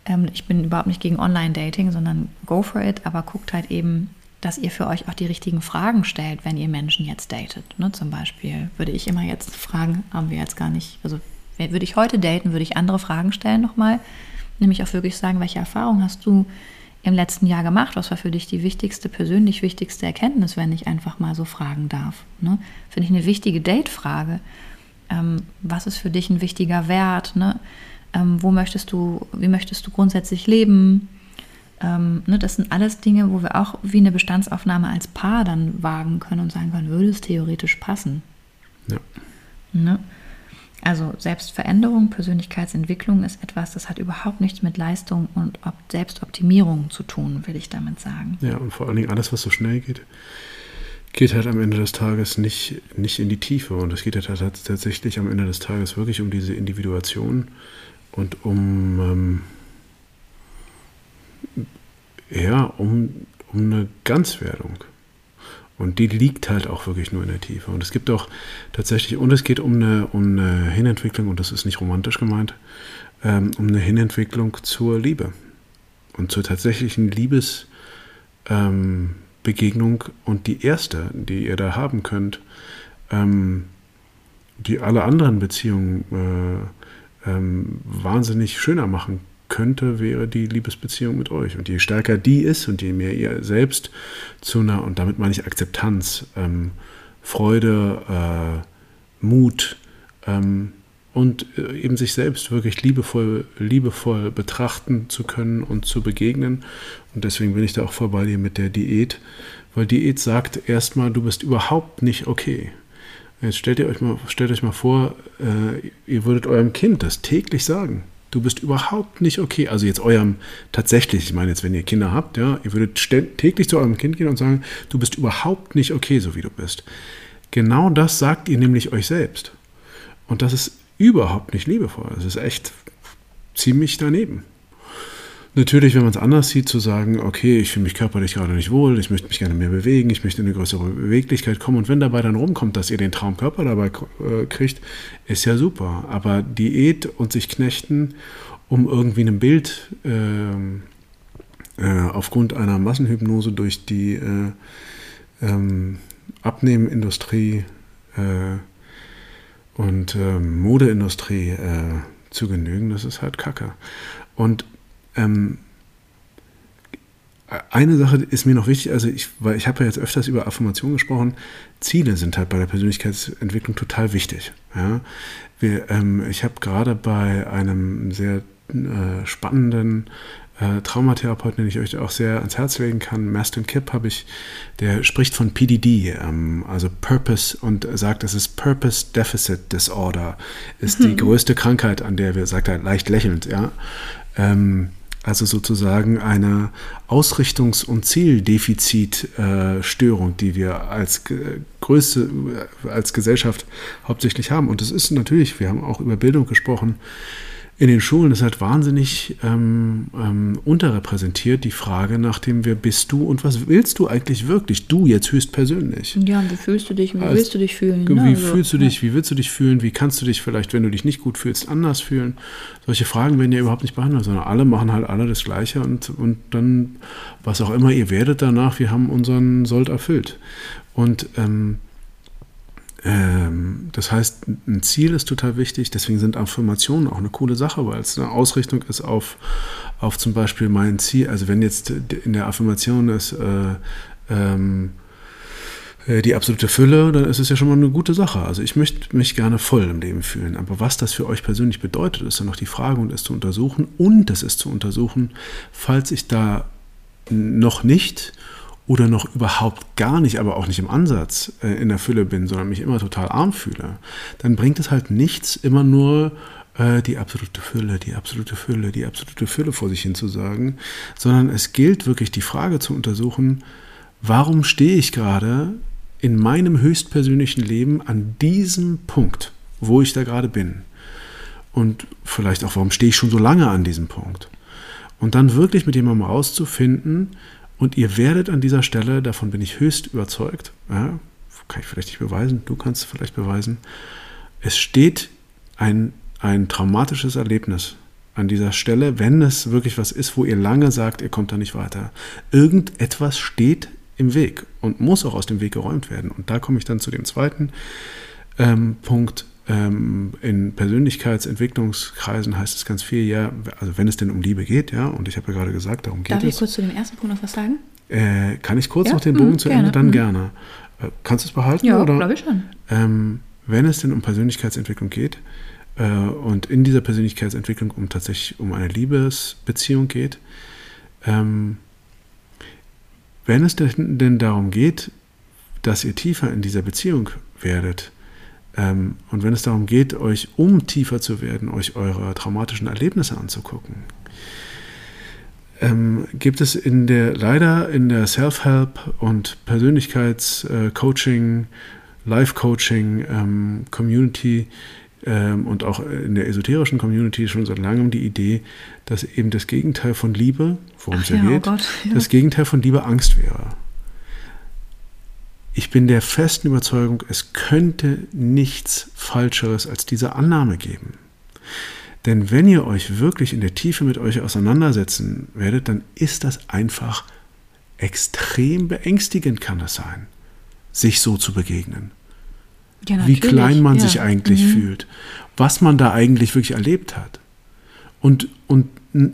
ähm, ich bin überhaupt nicht gegen Online-Dating, sondern go for it, aber guckt halt eben, dass ihr für euch auch die richtigen Fragen stellt, wenn ihr Menschen jetzt datet. Ne? Zum Beispiel würde ich immer jetzt fragen, haben wir jetzt gar nicht, also würde ich heute daten, würde ich andere Fragen stellen nochmal, nämlich auch wirklich sagen, welche Erfahrung hast du im letzten Jahr gemacht? Was war für dich die wichtigste, persönlich wichtigste Erkenntnis, wenn ich einfach mal so fragen darf? Ne? Finde ich eine wichtige Date-Frage. Ähm, was ist für dich ein wichtiger Wert? Ne? Ähm, wo möchtest du, wie möchtest du grundsätzlich leben? Ähm, ne, das sind alles Dinge, wo wir auch wie eine Bestandsaufnahme als Paar dann wagen können und sagen können, würde es theoretisch passen. Ja. Ne? Also Selbstveränderung, Persönlichkeitsentwicklung ist etwas, das hat überhaupt nichts mit Leistung und Selbstoptimierung zu tun, will ich damit sagen. Ja, und vor allen Dingen alles, was so schnell geht, geht halt am Ende des Tages nicht, nicht in die Tiefe. Und es geht halt tatsächlich am Ende des Tages wirklich um diese Individuation und um, ähm, ja, um, um eine Ganzwerdung. Und die liegt halt auch wirklich nur in der Tiefe. Und es gibt auch tatsächlich, und es geht um eine, um eine Hinentwicklung, und das ist nicht romantisch gemeint, ähm, um eine Hinentwicklung zur Liebe und zur tatsächlichen Liebesbegegnung. Ähm, und die erste, die ihr da haben könnt, ähm, die alle anderen Beziehungen äh, ähm, wahnsinnig schöner machen könnte, wäre die Liebesbeziehung mit euch. Und je stärker die ist und je mehr ihr selbst zu einer, und damit meine ich Akzeptanz, ähm, Freude, äh, Mut ähm, und äh, eben sich selbst wirklich liebevoll, liebevoll betrachten zu können und zu begegnen. Und deswegen bin ich da auch voll bei dir mit der Diät, weil Diät sagt erstmal, du bist überhaupt nicht okay. Jetzt stellt ihr euch mal, stellt euch mal vor, äh, ihr würdet eurem Kind das täglich sagen du bist überhaupt nicht okay. Also jetzt eurem tatsächlich, ich meine jetzt, wenn ihr Kinder habt, ja, ihr würdet täglich zu eurem Kind gehen und sagen, du bist überhaupt nicht okay, so wie du bist. Genau das sagt ihr nämlich euch selbst. Und das ist überhaupt nicht liebevoll. Das ist echt ziemlich daneben. Natürlich, wenn man es anders sieht, zu sagen, okay, ich fühle mich körperlich gerade nicht wohl, ich möchte mich gerne mehr bewegen, ich möchte in eine größere Beweglichkeit kommen und wenn dabei dann rumkommt, dass ihr den Traumkörper dabei äh, kriegt, ist ja super. Aber Diät und sich knechten, um irgendwie ein Bild äh, äh, aufgrund einer Massenhypnose durch die äh, ähm, Abnehmindustrie äh, und Modeindustrie zu genügen, das ist halt Kacke. Und ähm, eine Sache ist mir noch wichtig, also ich, weil ich habe ja jetzt öfters über Affirmation gesprochen, Ziele sind halt bei der Persönlichkeitsentwicklung total wichtig. Ja? Wir, ähm, ich habe gerade bei einem sehr äh, spannenden äh, Traumatherapeuten, den ich euch auch sehr ans Herz legen kann, Maston Kipp, habe ich, der spricht von PDD, ähm, also Purpose und sagt, das ist Purpose Deficit Disorder, ist mhm. die größte Krankheit, an der wir, sagt er leicht lächelnd, ja. Ähm, also sozusagen eine Ausrichtungs- und Zieldefizitstörung, äh, die wir als größte, als Gesellschaft hauptsächlich haben. Und es ist natürlich, wir haben auch über Bildung gesprochen, in den Schulen ist halt wahnsinnig ähm, ähm, unterrepräsentiert die Frage nach dem, wer bist du und was willst du eigentlich wirklich? Du jetzt höchstpersönlich. Ja, wie fühlst du dich? Wie Als, willst du dich fühlen? Wie ne? fühlst du dich? Wie willst du dich fühlen? Wie kannst du dich vielleicht, wenn du dich nicht gut fühlst, anders fühlen? Solche Fragen werden ja überhaupt nicht behandelt, sondern alle machen halt alle das Gleiche und, und dann, was auch immer ihr werdet danach, wir haben unseren Sold erfüllt. Und ähm, das heißt, ein Ziel ist total wichtig, deswegen sind Affirmationen auch eine coole Sache, weil es eine Ausrichtung ist auf, auf zum Beispiel mein Ziel. Also wenn jetzt in der Affirmation ist äh, ähm, äh, die absolute Fülle, dann ist es ja schon mal eine gute Sache. Also ich möchte mich gerne voll im Leben fühlen. Aber was das für euch persönlich bedeutet, ist dann noch die Frage und es zu untersuchen. Und es ist zu untersuchen, falls ich da noch nicht oder noch überhaupt gar nicht, aber auch nicht im Ansatz äh, in der Fülle bin, sondern mich immer total arm fühle, dann bringt es halt nichts, immer nur äh, die absolute Fülle, die absolute Fülle, die absolute Fülle vor sich hin zu sagen, sondern es gilt wirklich die Frage zu untersuchen, warum stehe ich gerade in meinem höchstpersönlichen Leben an diesem Punkt, wo ich da gerade bin? Und vielleicht auch, warum stehe ich schon so lange an diesem Punkt? Und dann wirklich mit jemandem rauszufinden, und ihr werdet an dieser Stelle, davon bin ich höchst überzeugt, ja, kann ich vielleicht nicht beweisen, du kannst es vielleicht beweisen, es steht ein, ein traumatisches Erlebnis an dieser Stelle, wenn es wirklich was ist, wo ihr lange sagt, ihr kommt da nicht weiter. Irgendetwas steht im Weg und muss auch aus dem Weg geräumt werden. Und da komme ich dann zu dem zweiten ähm, Punkt, ähm, in Persönlichkeitsentwicklungskreisen heißt es ganz viel, ja, also wenn es denn um Liebe geht, ja, und ich habe ja gerade gesagt, darum geht Darf es. Darf ich kurz zu dem ersten Punkt noch was sagen? Äh, kann ich kurz ja? noch den Bogen mhm, zu gerne. Ende? Dann mhm. gerne. Äh, kannst du es behalten? Ja, glaube ich schon. Ähm, wenn es denn um Persönlichkeitsentwicklung geht äh, und in dieser Persönlichkeitsentwicklung um tatsächlich um eine Liebesbeziehung geht, ähm, wenn es denn, denn darum geht, dass ihr tiefer in dieser Beziehung werdet, Ähm, und wenn es darum geht, euch, um tiefer zu werden, euch eure traumatischen Erlebnisse anzugucken, ähm, gibt es in der, leider in der Self-Help und Persönlichkeitscoaching, Life-Coaching ähm, Community ähm, und auch in der esoterischen Community schon seit langem die Idee, dass eben das Gegenteil von Liebe, worum es ja, ja geht, oh Gott, ja. das Gegenteil von Liebe Angst wäre. Ich bin der festen Überzeugung, es könnte nichts Falscheres als diese Annahme geben. Denn wenn ihr euch wirklich in der Tiefe mit euch auseinandersetzen werdet, dann ist das einfach extrem beängstigend, kann das sein, sich so zu begegnen. Ja, wie klein man ja. sich eigentlich mhm. fühlt, was man da eigentlich wirklich erlebt hat. Und, und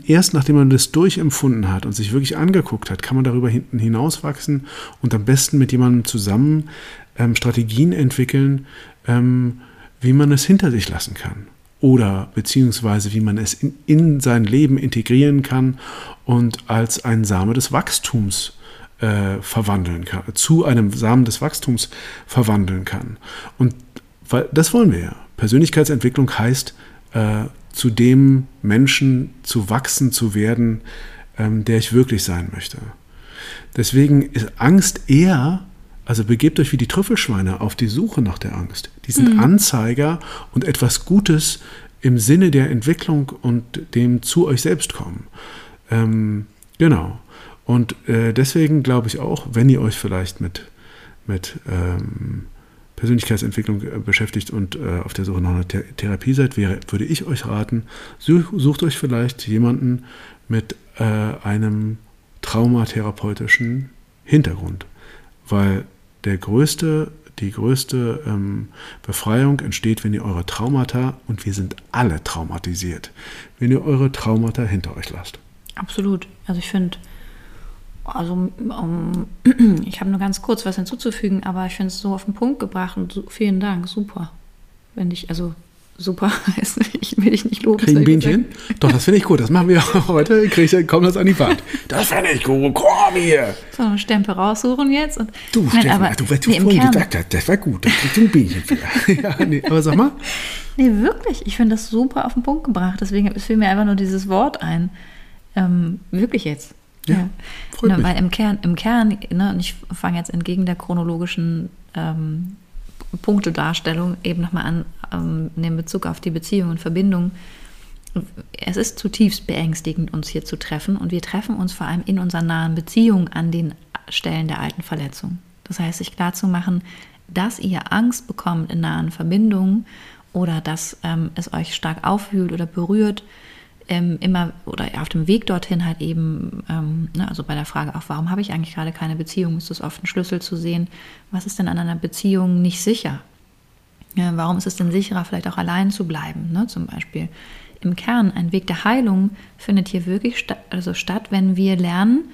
erst nachdem man das durchempfunden hat und sich wirklich angeguckt hat, kann man darüber hinten hinauswachsen und am besten mit jemandem zusammen ähm, Strategien entwickeln, ähm, wie man es hinter sich lassen kann oder beziehungsweise wie man es in, in sein Leben integrieren kann und als ein Same des Wachstums äh, verwandeln kann, zu einem Samen des Wachstums verwandeln kann. Und weil, das wollen wir ja. Persönlichkeitsentwicklung heißt, äh, zu dem Menschen zu wachsen, zu werden, ähm, der ich wirklich sein möchte. Deswegen ist Angst eher also begebt euch wie die Trüffelschweine auf die Suche nach der Angst. Die sind mhm. Anzeiger und etwas Gutes im Sinne der Entwicklung und dem zu euch selbst kommen. Ähm, genau. Und äh, deswegen glaube ich auch, wenn ihr euch vielleicht mit, mit ähm, Persönlichkeitsentwicklung äh, beschäftigt und äh, auf der Suche nach einer Th Therapie seid, wäre, würde ich euch raten, such, sucht euch vielleicht jemanden mit äh, einem traumatherapeutischen Hintergrund. Weil der größte, die größte ähm, Befreiung entsteht, wenn ihr eure Traumata, und wir sind alle traumatisiert, wenn ihr eure Traumata hinter euch lasst. Absolut. Also ich finde, also um, ich habe nur ganz kurz was hinzuzufügen, aber ich finde es so auf den Punkt gebracht und so, vielen Dank, super. Wenn ich, also super heißt. Ich will dich nicht loben. Kriegen Bienchen? Doch, das finde ich gut. Das machen wir heute. Krieg ich, komm das an die Wand. Das finde ich gut. Komm hier. So, einen Stempel raussuchen jetzt. Und, du, nein, Steffen, aber, du, was du nee, vorhin gesagt hast, das war gut. Das kriegst du ein Bienchen für. ja, nee, aber sag mal. Nee, wirklich. Ich finde das super auf den Punkt gebracht. Deswegen fiel mir einfach nur dieses Wort ein. Ähm, wirklich jetzt. Ja, ja. Ne, Weil im Kern, im Kern ne, und ich fange jetzt entgegen der chronologischen ähm, Punktedarstellung eben nochmal an, ähm, in Bezug auf die Beziehung und Verbindung. Es ist zutiefst beängstigend, uns hier zu treffen und wir treffen uns vor allem in unserer nahen Beziehung an den Stellen der alten Verletzung. Das heißt, sich klarzumachen, dass ihr Angst bekommt in nahen Verbindungen oder dass ähm, es euch stark aufwühlt oder berührt, ähm, immer oder auf dem Weg dorthin halt eben, ähm, ne, also bei der Frage auch, warum habe ich eigentlich gerade keine Beziehung, ist das oft ein Schlüssel zu sehen, was ist denn an einer Beziehung nicht sicher? Ja, warum ist es denn sicherer, vielleicht auch allein zu bleiben, ne, zum Beispiel? Im Kern, ein Weg der Heilung findet hier wirklich sta also statt, wenn wir lernen,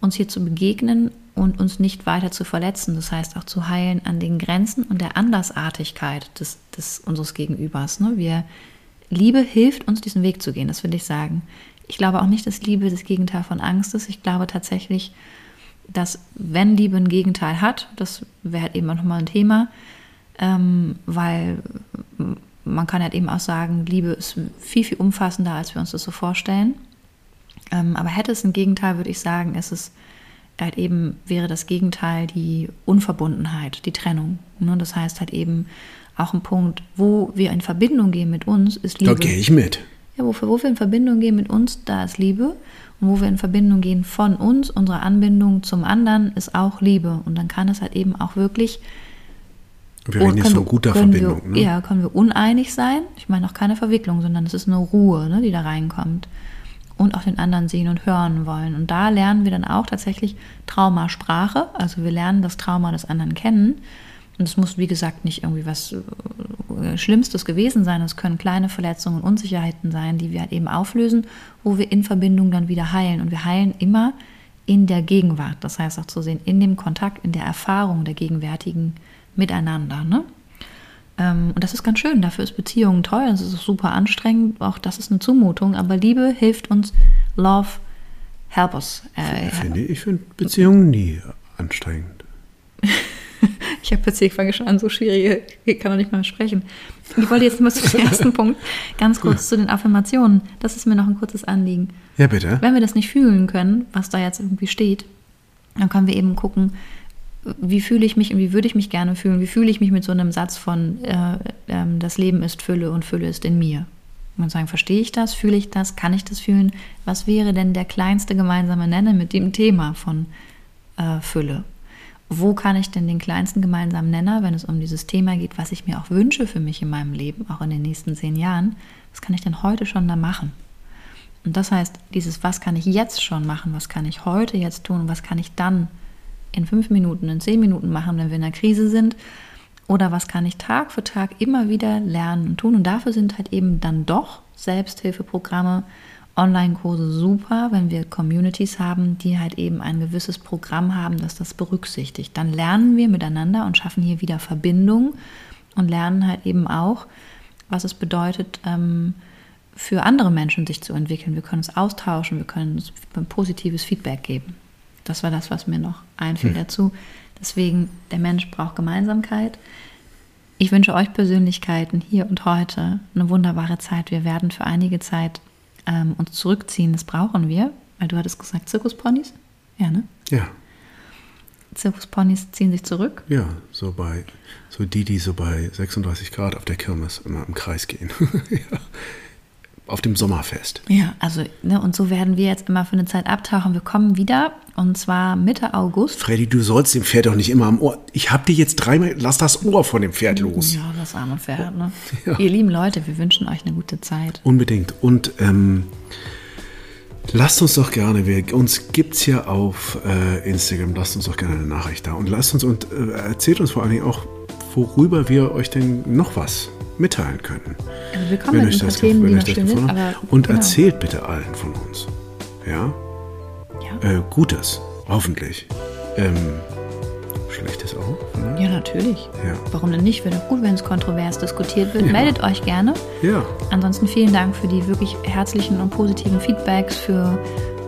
uns hier zu begegnen und uns nicht weiter zu verletzen. Das heißt auch zu heilen an den Grenzen und der Andersartigkeit des, des unseres Gegenübers. Ne? Wir Liebe hilft uns, diesen Weg zu gehen, das will ich sagen. Ich glaube auch nicht, dass Liebe das Gegenteil von Angst ist. Ich glaube tatsächlich, dass wenn Liebe ein Gegenteil hat, das wäre halt eben auch nochmal ein Thema, ähm, weil man kann halt eben auch sagen, Liebe ist viel, viel umfassender, als wir uns das so vorstellen. Ähm, aber hätte es ein Gegenteil, würde ich sagen, ist es halt eben, wäre das Gegenteil die Unverbundenheit, die Trennung. Ne? Das heißt halt eben, auch ein Punkt, wo wir in Verbindung gehen mit uns, ist Liebe. Da gehe ich mit. Ja, wo, wo wir in Verbindung gehen mit uns, da ist Liebe. Und wo wir in Verbindung gehen von uns, unsere Anbindung zum anderen, ist auch Liebe. Und dann kann es halt eben auch wirklich. Wir reden jetzt von guter Verbindung. Wir, ne? Ja, können wir uneinig sein. Ich meine auch keine Verwicklung, sondern es ist eine Ruhe, ne, die da reinkommt. Und auch den anderen sehen und hören wollen. Und da lernen wir dann auch tatsächlich Traumasprache. Also wir lernen das Trauma des anderen kennen und es muss, wie gesagt, nicht irgendwie was äh, Schlimmstes gewesen sein. Es können kleine Verletzungen und Unsicherheiten sein, die wir halt eben auflösen, wo wir in Verbindung dann wieder heilen. Und wir heilen immer in der Gegenwart. Das heißt auch zu sehen, in dem Kontakt, in der Erfahrung der gegenwärtigen Miteinander. Ne? Ähm, und das ist ganz schön. Dafür ist Beziehung toll. Es ist super anstrengend. Auch das ist eine Zumutung. Aber Liebe hilft uns. Love, help us. Äh, finde, ich finde Beziehungen nie anstrengend. ich Ich habe jetzt hier fange schon an, so schwierige, ich kann noch nicht mal sprechen. Ich wollte jetzt mal zu dem ersten Punkt ganz kurz zu den Affirmationen. Das ist mir noch ein kurzes Anliegen. Ja, bitte. Wenn wir das nicht fühlen können, was da jetzt irgendwie steht, dann können wir eben gucken, wie fühle ich mich und wie würde ich mich gerne fühlen, wie fühle ich mich mit so einem Satz von, äh, äh, das Leben ist Fülle und Fülle ist in mir. Und sagen, verstehe ich das, fühle ich das, kann ich das fühlen? Was wäre denn der kleinste gemeinsame Nenner mit dem Thema von äh, Fülle? Wo kann ich denn den kleinsten gemeinsamen Nenner, wenn es um dieses Thema geht, was ich mir auch wünsche für mich in meinem Leben, auch in den nächsten zehn Jahren, was kann ich denn heute schon da machen? Und das heißt, dieses, was kann ich jetzt schon machen, was kann ich heute jetzt tun, was kann ich dann in fünf Minuten, in zehn Minuten machen, wenn wir in einer Krise sind, oder was kann ich Tag für Tag immer wieder lernen und tun. Und dafür sind halt eben dann doch Selbsthilfeprogramme, Online-Kurse super, wenn wir Communities haben, die halt eben ein gewisses Programm haben, das das berücksichtigt. Dann lernen wir miteinander und schaffen hier wieder Verbindung und lernen halt eben auch, was es bedeutet, ähm, für andere Menschen sich zu entwickeln. Wir können uns austauschen, wir können uns positives Feedback geben. Das war das, was mir noch einfiel hm. dazu. Deswegen, der Mensch braucht Gemeinsamkeit. Ich wünsche euch Persönlichkeiten hier und heute eine wunderbare Zeit. Wir werden für einige Zeit ähm, uns zurückziehen. Das brauchen wir, weil du hattest gesagt, Zirkusponys? Ja, ne? Ja. Zirkusponys ziehen sich zurück. Ja, so bei, so die, die so bei 36 Grad auf der Kirmes immer im Kreis gehen. ja auf dem Sommerfest. Ja, also, ne, und so werden wir jetzt immer für eine Zeit abtauchen. Wir kommen wieder und zwar Mitte August. Freddy, du sollst dem Pferd doch nicht immer am Ohr. Ich hab dir jetzt dreimal, lass das Ohr von dem Pferd los. Ja, das arme Pferd, ne? Ja. Ihr lieben Leute, wir wünschen euch eine gute Zeit. Unbedingt. Und ähm, lasst uns doch gerne, wir, uns es ja auf äh, Instagram, lasst uns doch gerne eine Nachricht da und lasst uns und äh, erzählt uns vor allen Dingen auch, worüber wir euch denn noch was mitteilen können. Also wir kommen mit ein paar Themen, die noch schön sind, aber Und genau. erzählt bitte allen von uns. Ja? ja. Äh, Gutes, hoffentlich. Ähm, Schlechtes auch? Ne? Ja, natürlich. Ja. Warum denn nicht? Wäre doch gut, wenn es kontrovers diskutiert wird. Ja. Meldet euch gerne. Ja. Ansonsten vielen Dank für die wirklich herzlichen und positiven Feedbacks, für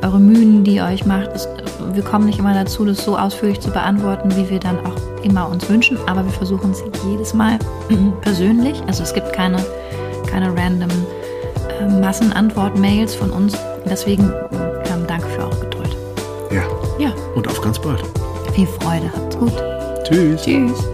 eure Mühen, die ihr euch macht. Es, wir kommen nicht immer dazu, das so ausführlich zu beantworten, wie wir dann auch immer uns wünschen, aber wir versuchen es jedes Mal persönlich. Also es gibt keine, keine random äh, Massenantwort-Mails von uns. Deswegen ähm, danke für eure Geduld. Ja. Ja. Und auf ganz bald. Viel Freude. Habt's gut. Tschüss. Tschüss.